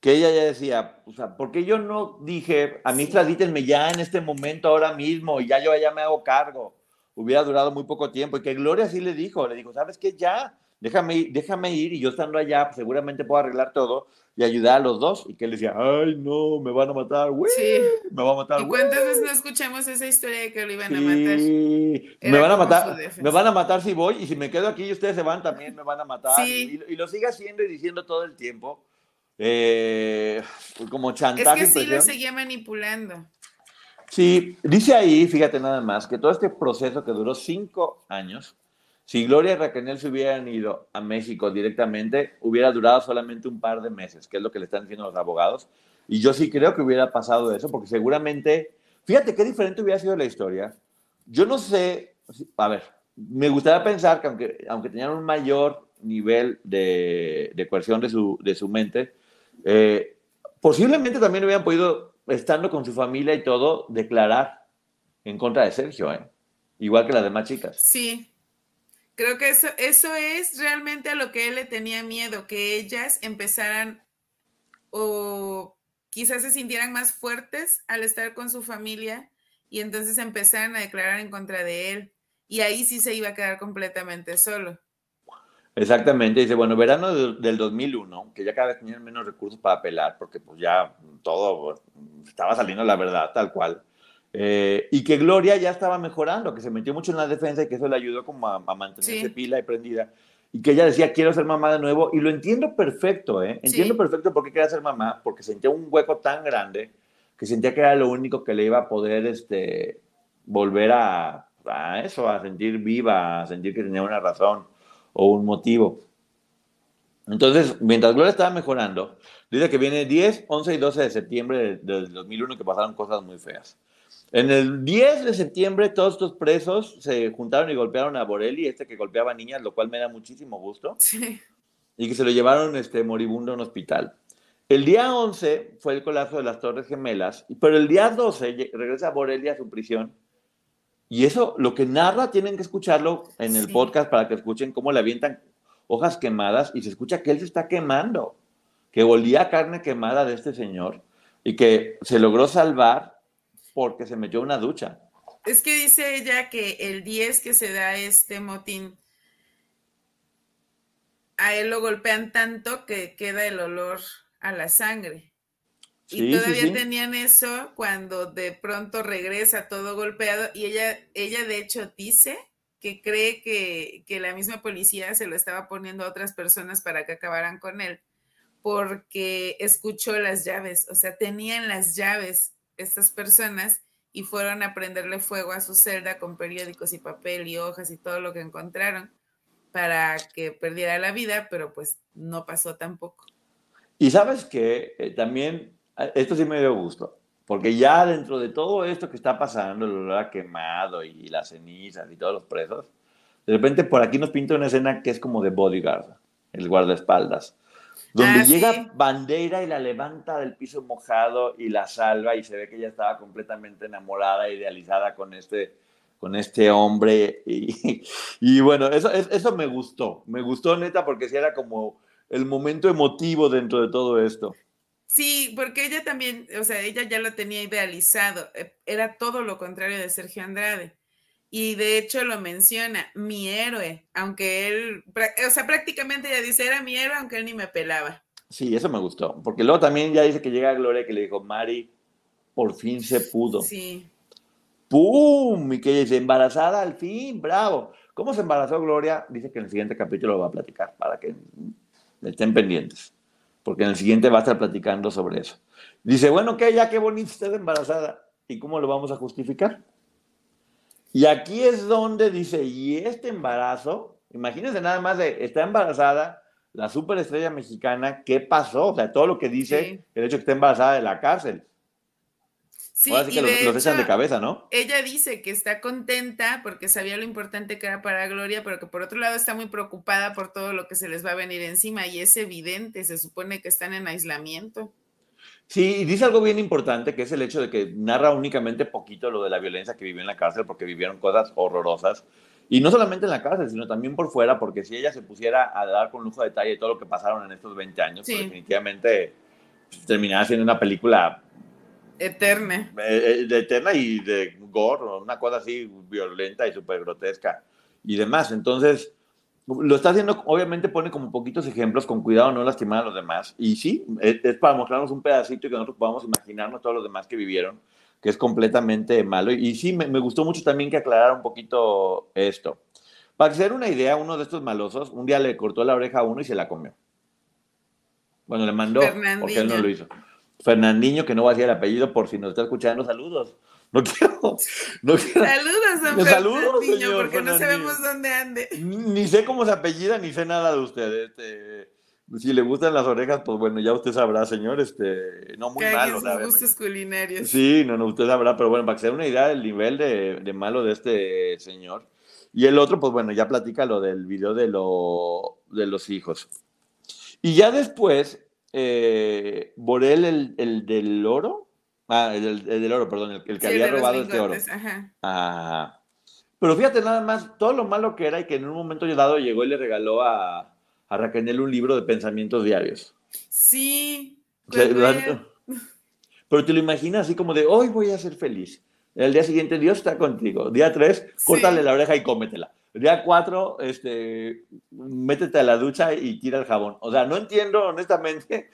que ella ya decía, o sea, porque yo no dije, a mí tradítenme ya en este momento, ahora mismo, y ya yo ya me hago cargo? Hubiera durado muy poco tiempo. Y que Gloria sí le dijo, le dijo, ¿sabes qué? Ya, déjame, déjame ir y yo estando allá, seguramente puedo arreglar todo y ayudar a los dos. Y que él decía, ay, no, me van a matar, güey. Sí. Me van a matar, ¿Y cuántas veces no escuchamos esa historia de que lo iban a matar? me van a matar, me van a matar si voy. Y si me quedo aquí y ustedes se van, también me van a matar. Y, lo sigue haciendo y diciendo todo el tiempo. Eh, como chantaje. Es que sí lo seguía manipulando. Sí, dice ahí, fíjate nada más, que todo este proceso que duró cinco años, si Gloria y Raquel se hubieran ido a México directamente, hubiera durado solamente un par de meses, que es lo que le están diciendo los abogados. Y yo sí creo que hubiera pasado eso, porque seguramente, fíjate qué diferente hubiera sido la historia. Yo no sé, a ver, me gustaría pensar que aunque, aunque tenían un mayor nivel de, de coerción de su, de su mente, eh, posiblemente también hubieran podido, estando con su familia y todo, declarar en contra de Sergio, ¿eh? igual que las demás chicas. Sí, Creo que eso, eso es realmente a lo que él le tenía miedo, que ellas empezaran o quizás se sintieran más fuertes al estar con su familia y entonces empezaran a declarar en contra de él. Y ahí sí se iba a quedar completamente solo. Exactamente, dice, bueno, verano del 2001, que ya cada vez tenían menos recursos para apelar, porque pues ya todo estaba saliendo la verdad, tal cual. Eh, y que Gloria ya estaba mejorando, que se metió mucho en la defensa y que eso le ayudó como a, mantenerse pila y prendida. Y que ella decía, quiero ser mamá de nuevo. Y lo entiendo perfecto, ¿eh? Entiendo perfecto por qué quería ser mamá, porque sentía un hueco tan grande que sentía que era lo único que le iba a poder este, volver a, a eso, a sentir viva, a sentir que tenía una razón o un motivo. Entonces, mientras Gloria estaba mejorando, dice que viene 10, 11 y 12 de septiembre del 2001 que pasaron cosas muy feas. En el 10 de septiembre, todos estos presos se juntaron y golpearon a Borelli, este que golpeaba niñas, lo cual me da muchísimo gusto. Sí. Y que se lo llevaron este, moribundo a un hospital. El día 11 fue el colapso de las Torres Gemelas, pero el día 12 regresa Borelli a su prisión. Y eso, lo que narra, tienen que escucharlo en el Sí. podcast para que escuchen cómo le avientan hojas quemadas y se escucha que él se está quemando, que olía a carne quemada de este señor y que se logró salvar porque se metió una ducha. Es que dice ella que el 10 que se da este motín, a él lo golpean tanto que queda el olor a la sangre. Sí, y sí, todavía sí. tenían eso cuando de pronto regresa todo golpeado y ella, ella de hecho dice que cree que, que la misma policía se lo estaba poniendo a otras personas para que acabaran con él, porque escuchó las llaves, o sea, tenían las llaves estas personas y fueron a prenderle fuego a su celda con periódicos y papel y hojas y todo lo que encontraron para que perdiera la vida, pero pues no pasó tampoco. Y sabes que también, eh, esto sí me dio gusto, porque ya dentro de todo esto que está pasando, el olor a quemado y las cenizas y todos los presos, de repente por aquí nos pinta una escena que es como de bodyguard, el guardaespaldas, donde Ah, llega sí. Bandera y la levanta del piso mojado y la salva y se ve que ella estaba completamente enamorada, idealizada con este, con este hombre. Y, y bueno, eso, es- eso me gustó, me gustó neta porque sí era como el momento emotivo dentro de todo esto. Sí, porque ella también, o sea, ella ya lo tenía idealizado, eh, era todo lo contrario de Sergio Andrade. Y de hecho lo menciona, mi héroe, aunque él, o sea, prácticamente ella dice, era mi héroe, aunque él ni me pelaba. Sí, eso me gustó, porque luego también ya dice que llega Gloria que le dijo, Mari, por fin se pudo. Sí, ¡Pum! Y que dice, embarazada al fin, bravo. ¿Cómo se embarazó Gloria? Dice que en el siguiente capítulo lo va a platicar, para que estén pendientes, porque en el siguiente va a estar platicando sobre eso. Dice, bueno, que ya qué bonita estás embarazada. ¿Y cómo lo vamos a justificar? Y aquí es donde dice, y este embarazo, imagínense nada más de, está embarazada la superestrella mexicana, ¿qué pasó? O sea, todo lo que dice Sí. el hecho de que está embarazada de la cárcel. sí, Ahora sí que los, de los echan de cabeza, ¿no? ella dice que está contenta porque sabía lo importante que era para Gloria, pero que por otro lado está muy preocupada por todo lo que se les va a venir encima y es evidente, se supone que están en aislamiento. Sí, y dice algo bien importante, que es el hecho de que narra únicamente poquito lo de la violencia que vivió en la cárcel, porque vivieron cosas horrorosas. Y no solamente en la cárcel, sino también por fuera, porque si ella se pusiera a dar con lujo de detalle todo lo que pasaron en estos 20 años, Sí. pues definitivamente pues, terminaba siendo una película Eterna. eh, eh, de eterna y de gore, una cosa así violenta y súper grotesca y demás. Entonces, lo está haciendo, obviamente pone como poquitos ejemplos, con cuidado no lastimar a los demás. Y sí, es, es para mostrarnos un pedacito y que nosotros podamos imaginarnos todos los demás que vivieron, que es completamente malo. Y, y sí, me, me gustó mucho también que aclarara un poquito esto. Para den una idea, uno de estos malosos un día le cortó la oreja a uno y se la comió. Bueno, le mandó, porque él no lo hizo. Fernandinho, que no va a decir el apellido por si nos está escuchando, saludos. No quiero, no quiero, Saludos, don Saludos, señor porque no sabemos dónde ande. ni sé cómo se apellida, ni sé nada de usted. Este, si le gustan las orejas, pues bueno, ya usted sabrá, señor. Este, no muy malo, sus gustos culinarios. Sí, no, no, usted sabrá, pero bueno, para que se dé una idea del nivel de, de malo de este señor. Y el otro, pues bueno, ya platica lo del video de, lo, de los hijos. Y ya después, eh, Borel, el, el del oro, ah, el, del- el del oro, perdón, el, el que Sí, había robado este oro. Ajá. Pero fíjate nada más, todo lo malo que era y que en un momento dado llegó y le regaló a, a Raquel un libro de pensamientos diarios. Sí. O sea, pero te lo imaginas así como de, hoy voy a ser feliz. El día siguiente, Dios está contigo. Día tres, Sí. córtale la oreja y cómetela. Día cuatro, este, métete a la ducha y tira el jabón. O sea, no entiendo honestamente.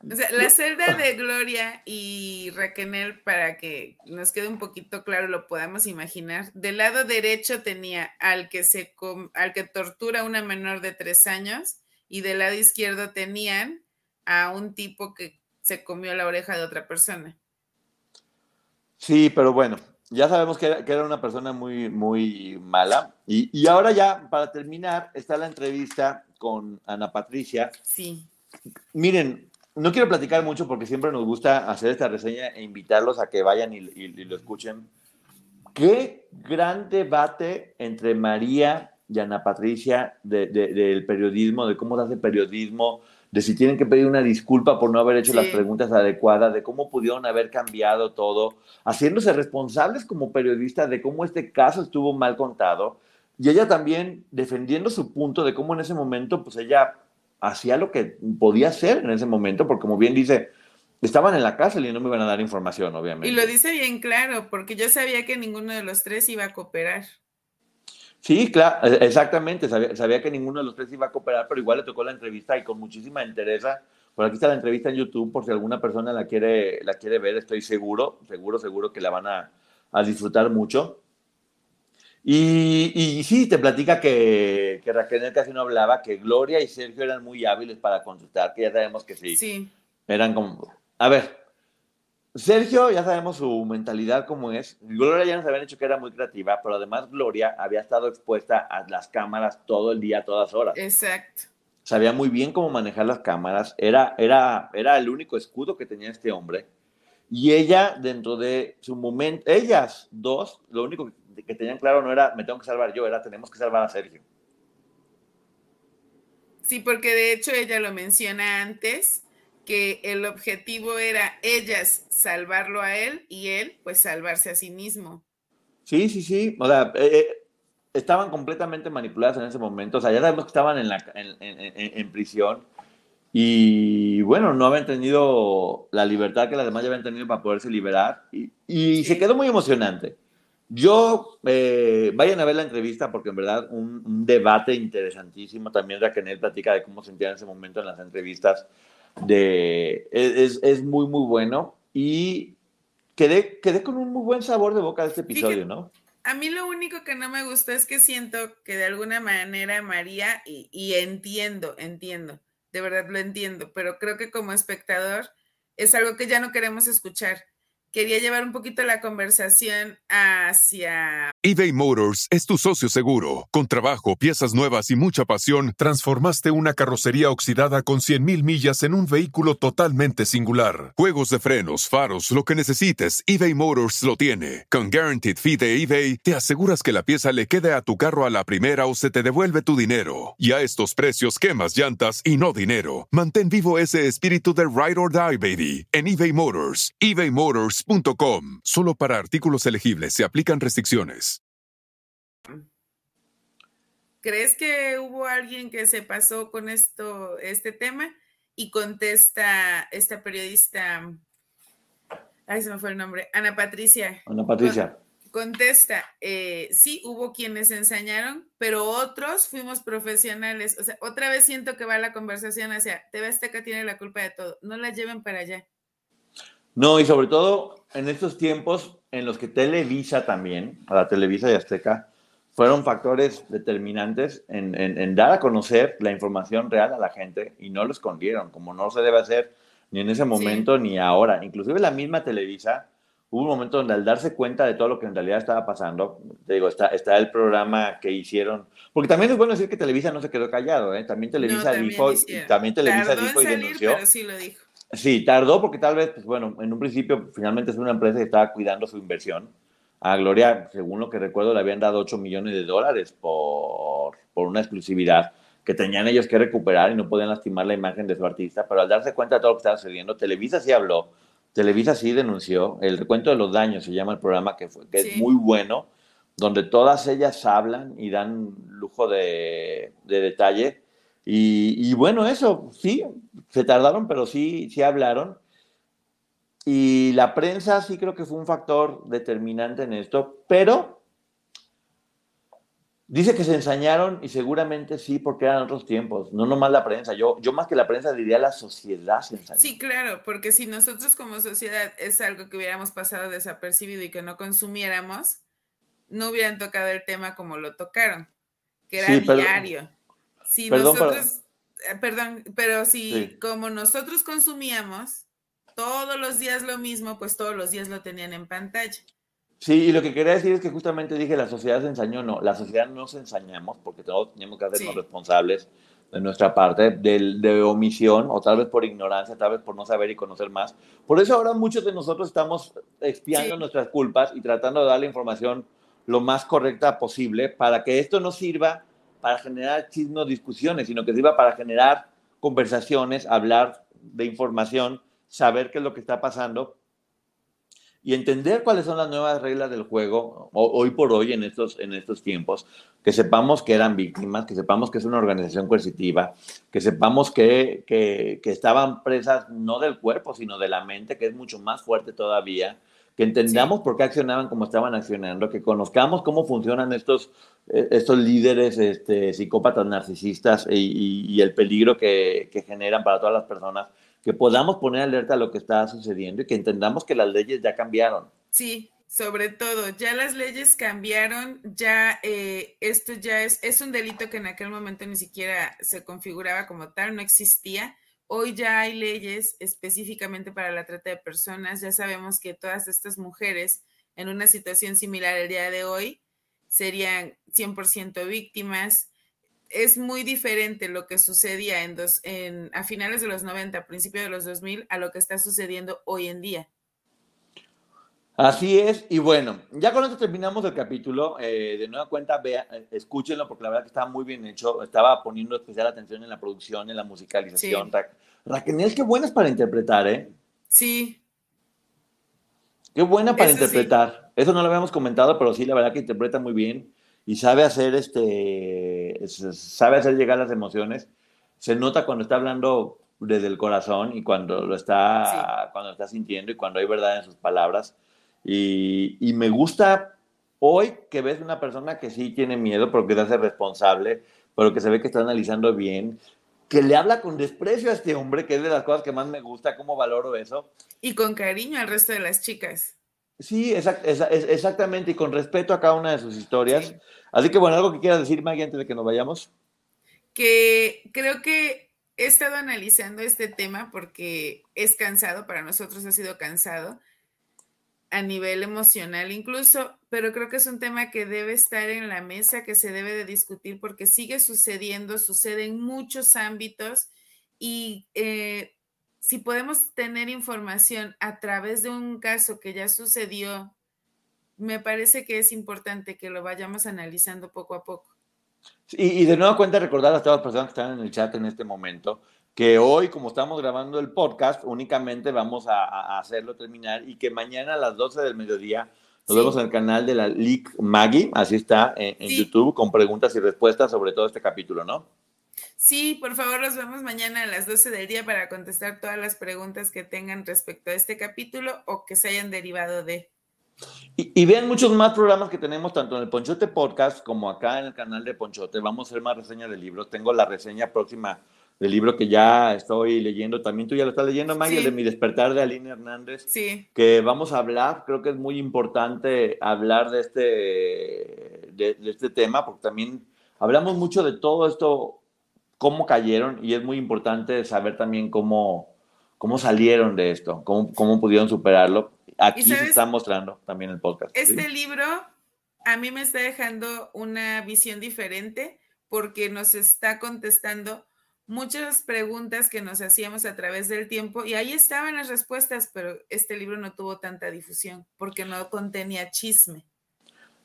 O sea, la celda de Gloria y Raquel, para que nos quede un poquito claro, lo podamos imaginar. Del lado derecho tenía al que se com- al que tortura a una menor de tres años, y del lado izquierdo tenían a un tipo que se comió la oreja de otra persona. Sí, pero bueno, ya sabemos que era, que era una persona muy, muy mala. Y, y ahora ya, para terminar, está la entrevista con Ana Patricia. Sí. Miren, no quiero platicar mucho porque siempre nos gusta hacer esta reseña e invitarlos a que vayan y, lo escuchen. Qué gran debate entre María y Ana Patricia del periodismo, de cómo se hace periodismo, de si tienen que pedir una disculpa por no haber hecho las preguntas adecuadas, de cómo pudieron haber cambiado todo, haciéndose responsables como periodistas de cómo este caso estuvo mal contado. Y ella también defendiendo su punto de cómo en ese momento, pues ella hacía lo que podía hacer en ese momento, porque como bien dice, estaban en la cárcel y no me iban a dar información, obviamente. Y lo dice bien claro, porque yo sabía que ninguno de los tres iba a cooperar. Sí, claro, e, exactamente, sabía, que ninguno de los tres iba a cooperar, pero igual le tocó la entrevista y con muchísima interés. Por aquí está la entrevista en YouTube, por si alguna persona la quiere, la quiere ver, estoy seguro, seguro, seguro que la van a, a disfrutar mucho. Y, y, sí, te platica que, que Raquel casi no hablaba, que Gloria y Sergio eran muy hábiles para contestar, que ya sabemos que sí. Sí. Eran como, a ver, Sergio, ya sabemos su mentalidad como es. Gloria ya nos habían dicho que era muy creativa, pero además Gloria había estado expuesta a las cámaras todo el día, todas horas. Exacto. Sabía muy bien cómo manejar las cámaras. Era, era, era el único escudo que tenía este hombre. Y ella, dentro de su momento, ellas dos, lo único que tenían claro no era me tengo que salvar yo, era tenemos que salvar a Sergio. Sí, porque de hecho ella lo menciona antes que el objetivo era ellas salvarlo a él y él pues salvarse a sí mismo. Sí, sí, sí. O sea, eh, eh, estaban completamente manipuladas en ese momento. O sea, ya sabemos que estaban en, la, en, prisión y bueno, no habían tenido la libertad que las demás ya habían tenido para poderse liberar y, se quedó muy emocionante. Yo, eh, vayan a ver la entrevista porque en verdad un, un debate interesantísimo. También Raquel platica de cómo sentía en ese momento en las entrevistas de, es, es, muy, muy bueno y quedé, quedé con un muy buen sabor de boca de este episodio, ¿no? A mí lo único que no me gustó es que siento que de alguna manera María, y, y entiendo, entiendo, de verdad lo entiendo, pero creo que como espectador es algo que ya no queremos escuchar quería llevar un poquito la conversación hacia... eBay Motors es tu socio seguro. Con trabajo, piezas nuevas y mucha pasión, transformaste una carrocería oxidada con 100.000 millas en un vehículo totalmente singular. Juegos de frenos, faros, lo que necesites, eBay Motors lo tiene. Con Guaranteed Fee de eBay, te aseguras que la pieza le quede a tu carro a la primera o se te devuelve tu dinero. Y a estos precios, quemas llantas y no dinero. Mantén vivo ese espíritu de Ride or Die, baby, en eBay Motors. eBay Motors Solo para artículos elegibles se aplican restricciones. ¿Crees que hubo alguien que se pasó con esto, este tema? Y contesta esta periodista, ay, se me fue el nombre, Ana Patricia. Ana Patricia. contesta, eh, sí, hubo quienes enseñaron, pero otros fuimos profesionales. O sea, otra vez siento que va la conversación hacia, TV Azteca tiene la culpa de todo, no la lleven para allá. No, y sobre todo en estos tiempos en los que Televisa también, a la Televisa y Azteca, fueron factores determinantes en, dar a conocer la información real a la gente y no lo escondieron, como no se debe hacer ni en ese momento ni ahora. Inclusive la misma Televisa, hubo un momento donde al darse cuenta de todo lo que en realidad estaba pasando, te digo, está, está el programa que hicieron, porque también es bueno decir que Televisa no se quedó callado, ¿eh? también Televisa dijo, también Televisa dijo y denunció. Pero sí lo dijo. Sí, tardó porque tal vez, pues bueno, en un principio finalmente es una empresa que estaba cuidando su inversión. A Gloria, según lo que recuerdo, le habían dado 8 millones de dólares por, por una exclusividad que tenían ellos que recuperar y no podían lastimar la imagen de su artista, pero al darse cuenta de todo lo que estaba sucediendo, Televisa sí habló, Televisa sí denunció, el recuento de los daños se llama el programa que, fue, que es muy bueno, donde todas ellas hablan y dan lujo de, de detalle y, bueno, eso, sí, se tardaron, pero sí, sí hablaron. Y la prensa sí creo que fue un factor determinante en esto, pero dice que se ensañaron y seguramente sí, porque eran otros tiempos, no nomás la prensa. Yo, yo más que la prensa diría la sociedad se ensañó. Sí, claro, porque si nosotros como sociedad es algo que hubiéramos pasado desapercibido y que no consumiéramos, no hubieran tocado el tema como lo tocaron, que era diario. Si nosotros, eh, perdón, pero si como nosotros consumíamos todos los días lo mismo, pues todos los días lo tenían en pantalla. Sí, y lo que quería decir es que justamente dije la sociedad se ensañó, no, la sociedad no se ensañamos porque todos teníamos que hacernos responsables de nuestra parte, de, omisión, o tal vez por ignorancia, tal vez por no saber y conocer más. Por eso ahora muchos de nosotros estamos expiando nuestras culpas y tratando de dar la información lo más correcta posible para que esto no sirva para generar chismos, discusiones, sino que sirva para generar conversaciones, hablar de información, saber qué es lo que está pasando y entender cuáles son las nuevas reglas del juego hoy por hoy en estos, en estos tiempos, que sepamos que eran víctimas, que sepamos que es una organización coercitiva, que sepamos que, que estaban presas no del cuerpo, sino de la mente, que es mucho más fuerte todavía, que entendamos por qué accionaban como estaban accionando, que conozcamos cómo funcionan estos, eh, estos líderes este, psicópatas narcisistas y, y, el peligro que, que, generan para todas las personas, que podamos poner alerta a lo que está sucediendo y que entendamos que las leyes ya cambiaron. Sí, sobre todo, ya las leyes cambiaron, ya eh, esto ya es, es un delito que en aquel momento ni siquiera se configuraba como tal, no existía Hoy ya hay leyes específicamente para la trata de personas. Ya sabemos que todas estas mujeres en una situación similar al día de hoy serían 100% víctimas. Es muy diferente lo que sucedía en dos, en, a finales de los 90, a principios de los 2000, a lo que está sucediendo hoy en día. Así es, y bueno, ya con esto terminamos el capítulo. Eh, de nueva cuenta, vea, eh, escúchenlo porque la verdad que estaba muy bien hecho. Estaba poniendo especial atención en la producción, en la musicalización. Raquel, qué buena es para interpretar, ¿eh? Sí. Qué buena para interpretar. Eso no lo habíamos comentado, pero sí, la verdad que interpreta muy bien y sabe hacer este, sabe hacer llegar las emociones. Se nota cuando está hablando desde el corazón y cuando lo está, cuando está sintiendo y cuando hay verdad en sus palabras y, me gusta hoy que ves una persona que sí tiene miedo porque se hace responsable, pero que se ve que está analizando bien, que le habla con desprecio a este hombre, que es de las cosas que más me gusta, cómo valoro eso. Y con cariño al resto de las chicas. Sí, exactamente, y con respeto a cada una de sus historias. Así que bueno, algo que quieras decir, Maggie, antes de que nos vayamos. Que creo que he estado analizando este tema porque es cansado, para nosotros ha sido cansado, a nivel emocional incluso, pero creo que es un tema que debe estar en la mesa, que se debe de discutir porque sigue sucediendo, sucede en muchos ámbitos y eh, si podemos tener información a través de un caso que ya sucedió, me parece que es importante que lo vayamos analizando poco a poco. y de nuevo cuenta recordar a todas las personas que están en el chat en este momento que hoy, como estamos grabando el podcast, únicamente vamos a, hacerlo terminar y que mañana a las 12 del mediodía nos vemos en el canal de la Leak Maggie, así está en, YouTube, con preguntas y respuestas sobre todo este capítulo, ¿no? Sí, por favor, nos vemos mañana a las 12 del día para contestar todas las preguntas que tengan respecto a este capítulo o que se hayan derivado de. Y, y, vean muchos más programas que tenemos, tanto en el Ponchote Podcast como acá en el canal de Ponchote. Vamos a hacer más reseñas de libros. Tengo la reseña próxima del libro que ya estoy leyendo. También tú ya lo estás leyendo, Maggie, de Mi despertar de Aline Hernández. Sí. Que vamos a hablar, creo que es muy importante hablar de este, de, este tema, porque también hablamos mucho de todo esto, cómo cayeron, y es muy importante saber también cómo, cómo salieron de esto, cómo, cómo pudieron superarlo. Aquí se está mostrando también el podcast. Este libro a mí me está dejando una visión diferente porque nos está contestando muchas preguntas que nos hacíamos a través del tiempo y ahí estaban las respuestas, pero este libro no tuvo tanta difusión porque no contenía chisme.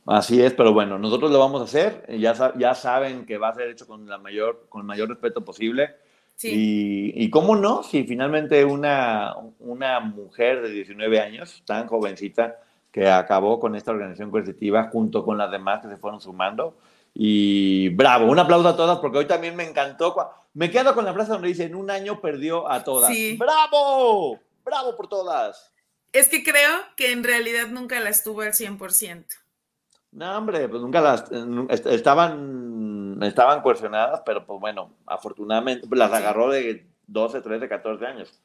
Así es, pero bueno, nosotros lo vamos a hacer, ya, ya saben que va a ser hecho con, la mayor, con el mayor respeto posible. Sí. Y, cómo no, si finalmente una, una mujer de 19 años, tan jovencita, que acabó con esta organización coercitiva junto con las demás que se fueron sumando, y bravo, un aplauso a todas porque hoy también me encantó. Me quedo con la frase donde dice, en un año perdió a todas. Sí. ¡Bravo! ¡Bravo por todas! Es que creo que en realidad nunca las tuvo al 100%. No, hombre, pues nunca las... Estaban, estaban coercionadas, pero pues bueno, afortunadamente las agarró de 12, 13, 14 años.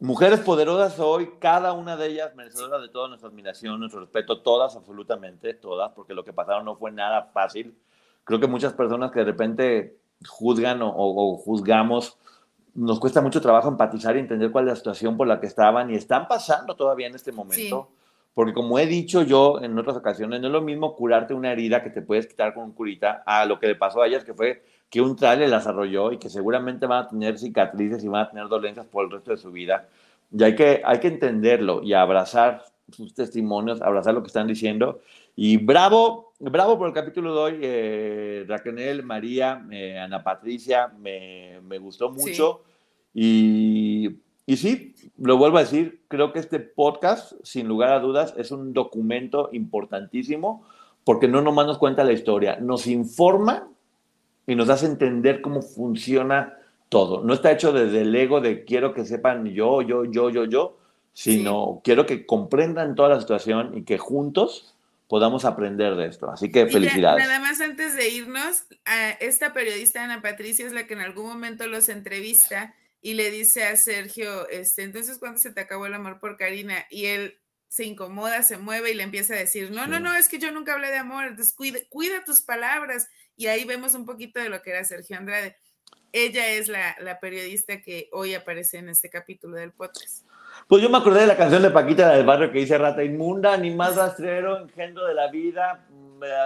Mujeres poderosas hoy, cada una de ellas merecedora de toda nuestra admiración, nuestro respeto, todas, absolutamente, todas, porque lo que pasaron no fue nada fácil. Creo que muchas personas que de repente juzgan o, juzgamos, nos cuesta mucho trabajo empatizar y entender cuál es la situación por la que estaban y están pasando todavía en este momento porque como he dicho yo en otras ocasiones, no es lo mismo curarte una herida que te puedes quitar con un curita a lo que le pasó a ellas, que fue que un trailer las arrolló y que seguramente van a tener cicatrices y van a tener dolencias por el resto de su vida. Y hay que, hay que entenderlo y abrazar sus testimonios, abrazar lo que están diciendo. Y bravo, bravo por el capítulo de hoy, eh, Raquel, María, eh, Ana Patricia, me, me gustó mucho. Y, y sí, lo vuelvo a decir, creo que este podcast, sin lugar a dudas, es un documento importantísimo porque no nomás nos cuenta la historia, nos informa y nos hace entender cómo funciona todo. No está hecho desde el ego de quiero que sepan yo, yo, yo, yo, yo, sino quiero que comprendan toda la situación y que juntos podamos aprender de esto. Así que felicidades. nada más antes de irnos, esta periodista Ana Patricia es la que en algún momento los entrevista y le dice a Sergio, este, entonces ¿cuándo se te acabó el amor por Karina? Y él se incomoda, se mueve y le empieza a decir, no, no, no, es que yo nunca hablé de amor, entonces cuida tus palabras y ahí vemos un poquito de lo que era Sergio Andrade. Ella es la, periodista que hoy aparece en este capítulo del podcast. Pues yo me acordé de la canción de Paquita del barrio que dice Rata inmunda, ni más rastrero, engendro de la vida,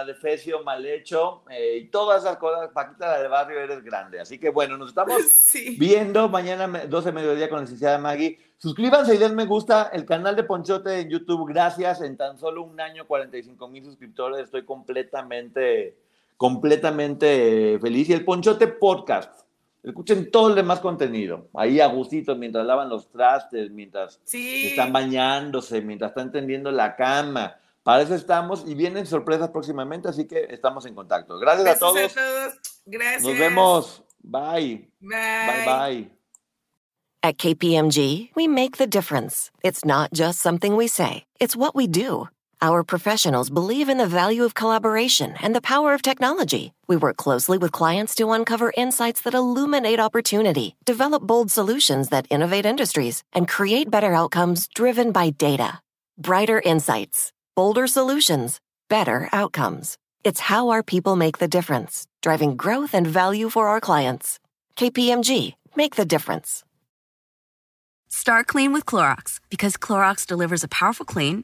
defecio mal hecho, eh, y todas esas cosas. Paquita del barrio, eres grande. Así que bueno, nos estamos viendo mañana 12 mediodía con la licenciada Maggie. Suscríbanse y den me gusta el canal de Ponchote en YouTube. Gracias. En tan solo un año, 45 mil suscriptores. Estoy completamente completamente feliz. Y el Ponchote Podcast. Escuchen todo el demás contenido. Ahí a gustito, mientras lavan los trastes, mientras están bañándose, mientras están tendiendo la cama. Para eso estamos y vienen sorpresas próximamente, así que estamos en contacto. Gracias a todos. a todos. Gracias. Nos vemos. Bye. Bye. Bye bye. At KPMG, we make the difference. It's not just something we say, it's what we do. Our professionals believe in the value of collaboration and the power of technology. We work closely with clients to uncover insights that illuminate opportunity, develop bold solutions that innovate industries, and create better outcomes driven by data. Brighter insights, bolder solutions, better outcomes. It's how our people make the difference, driving growth and value for our clients. KPMG, make the difference. Start clean with Clorox because Clorox delivers a powerful clean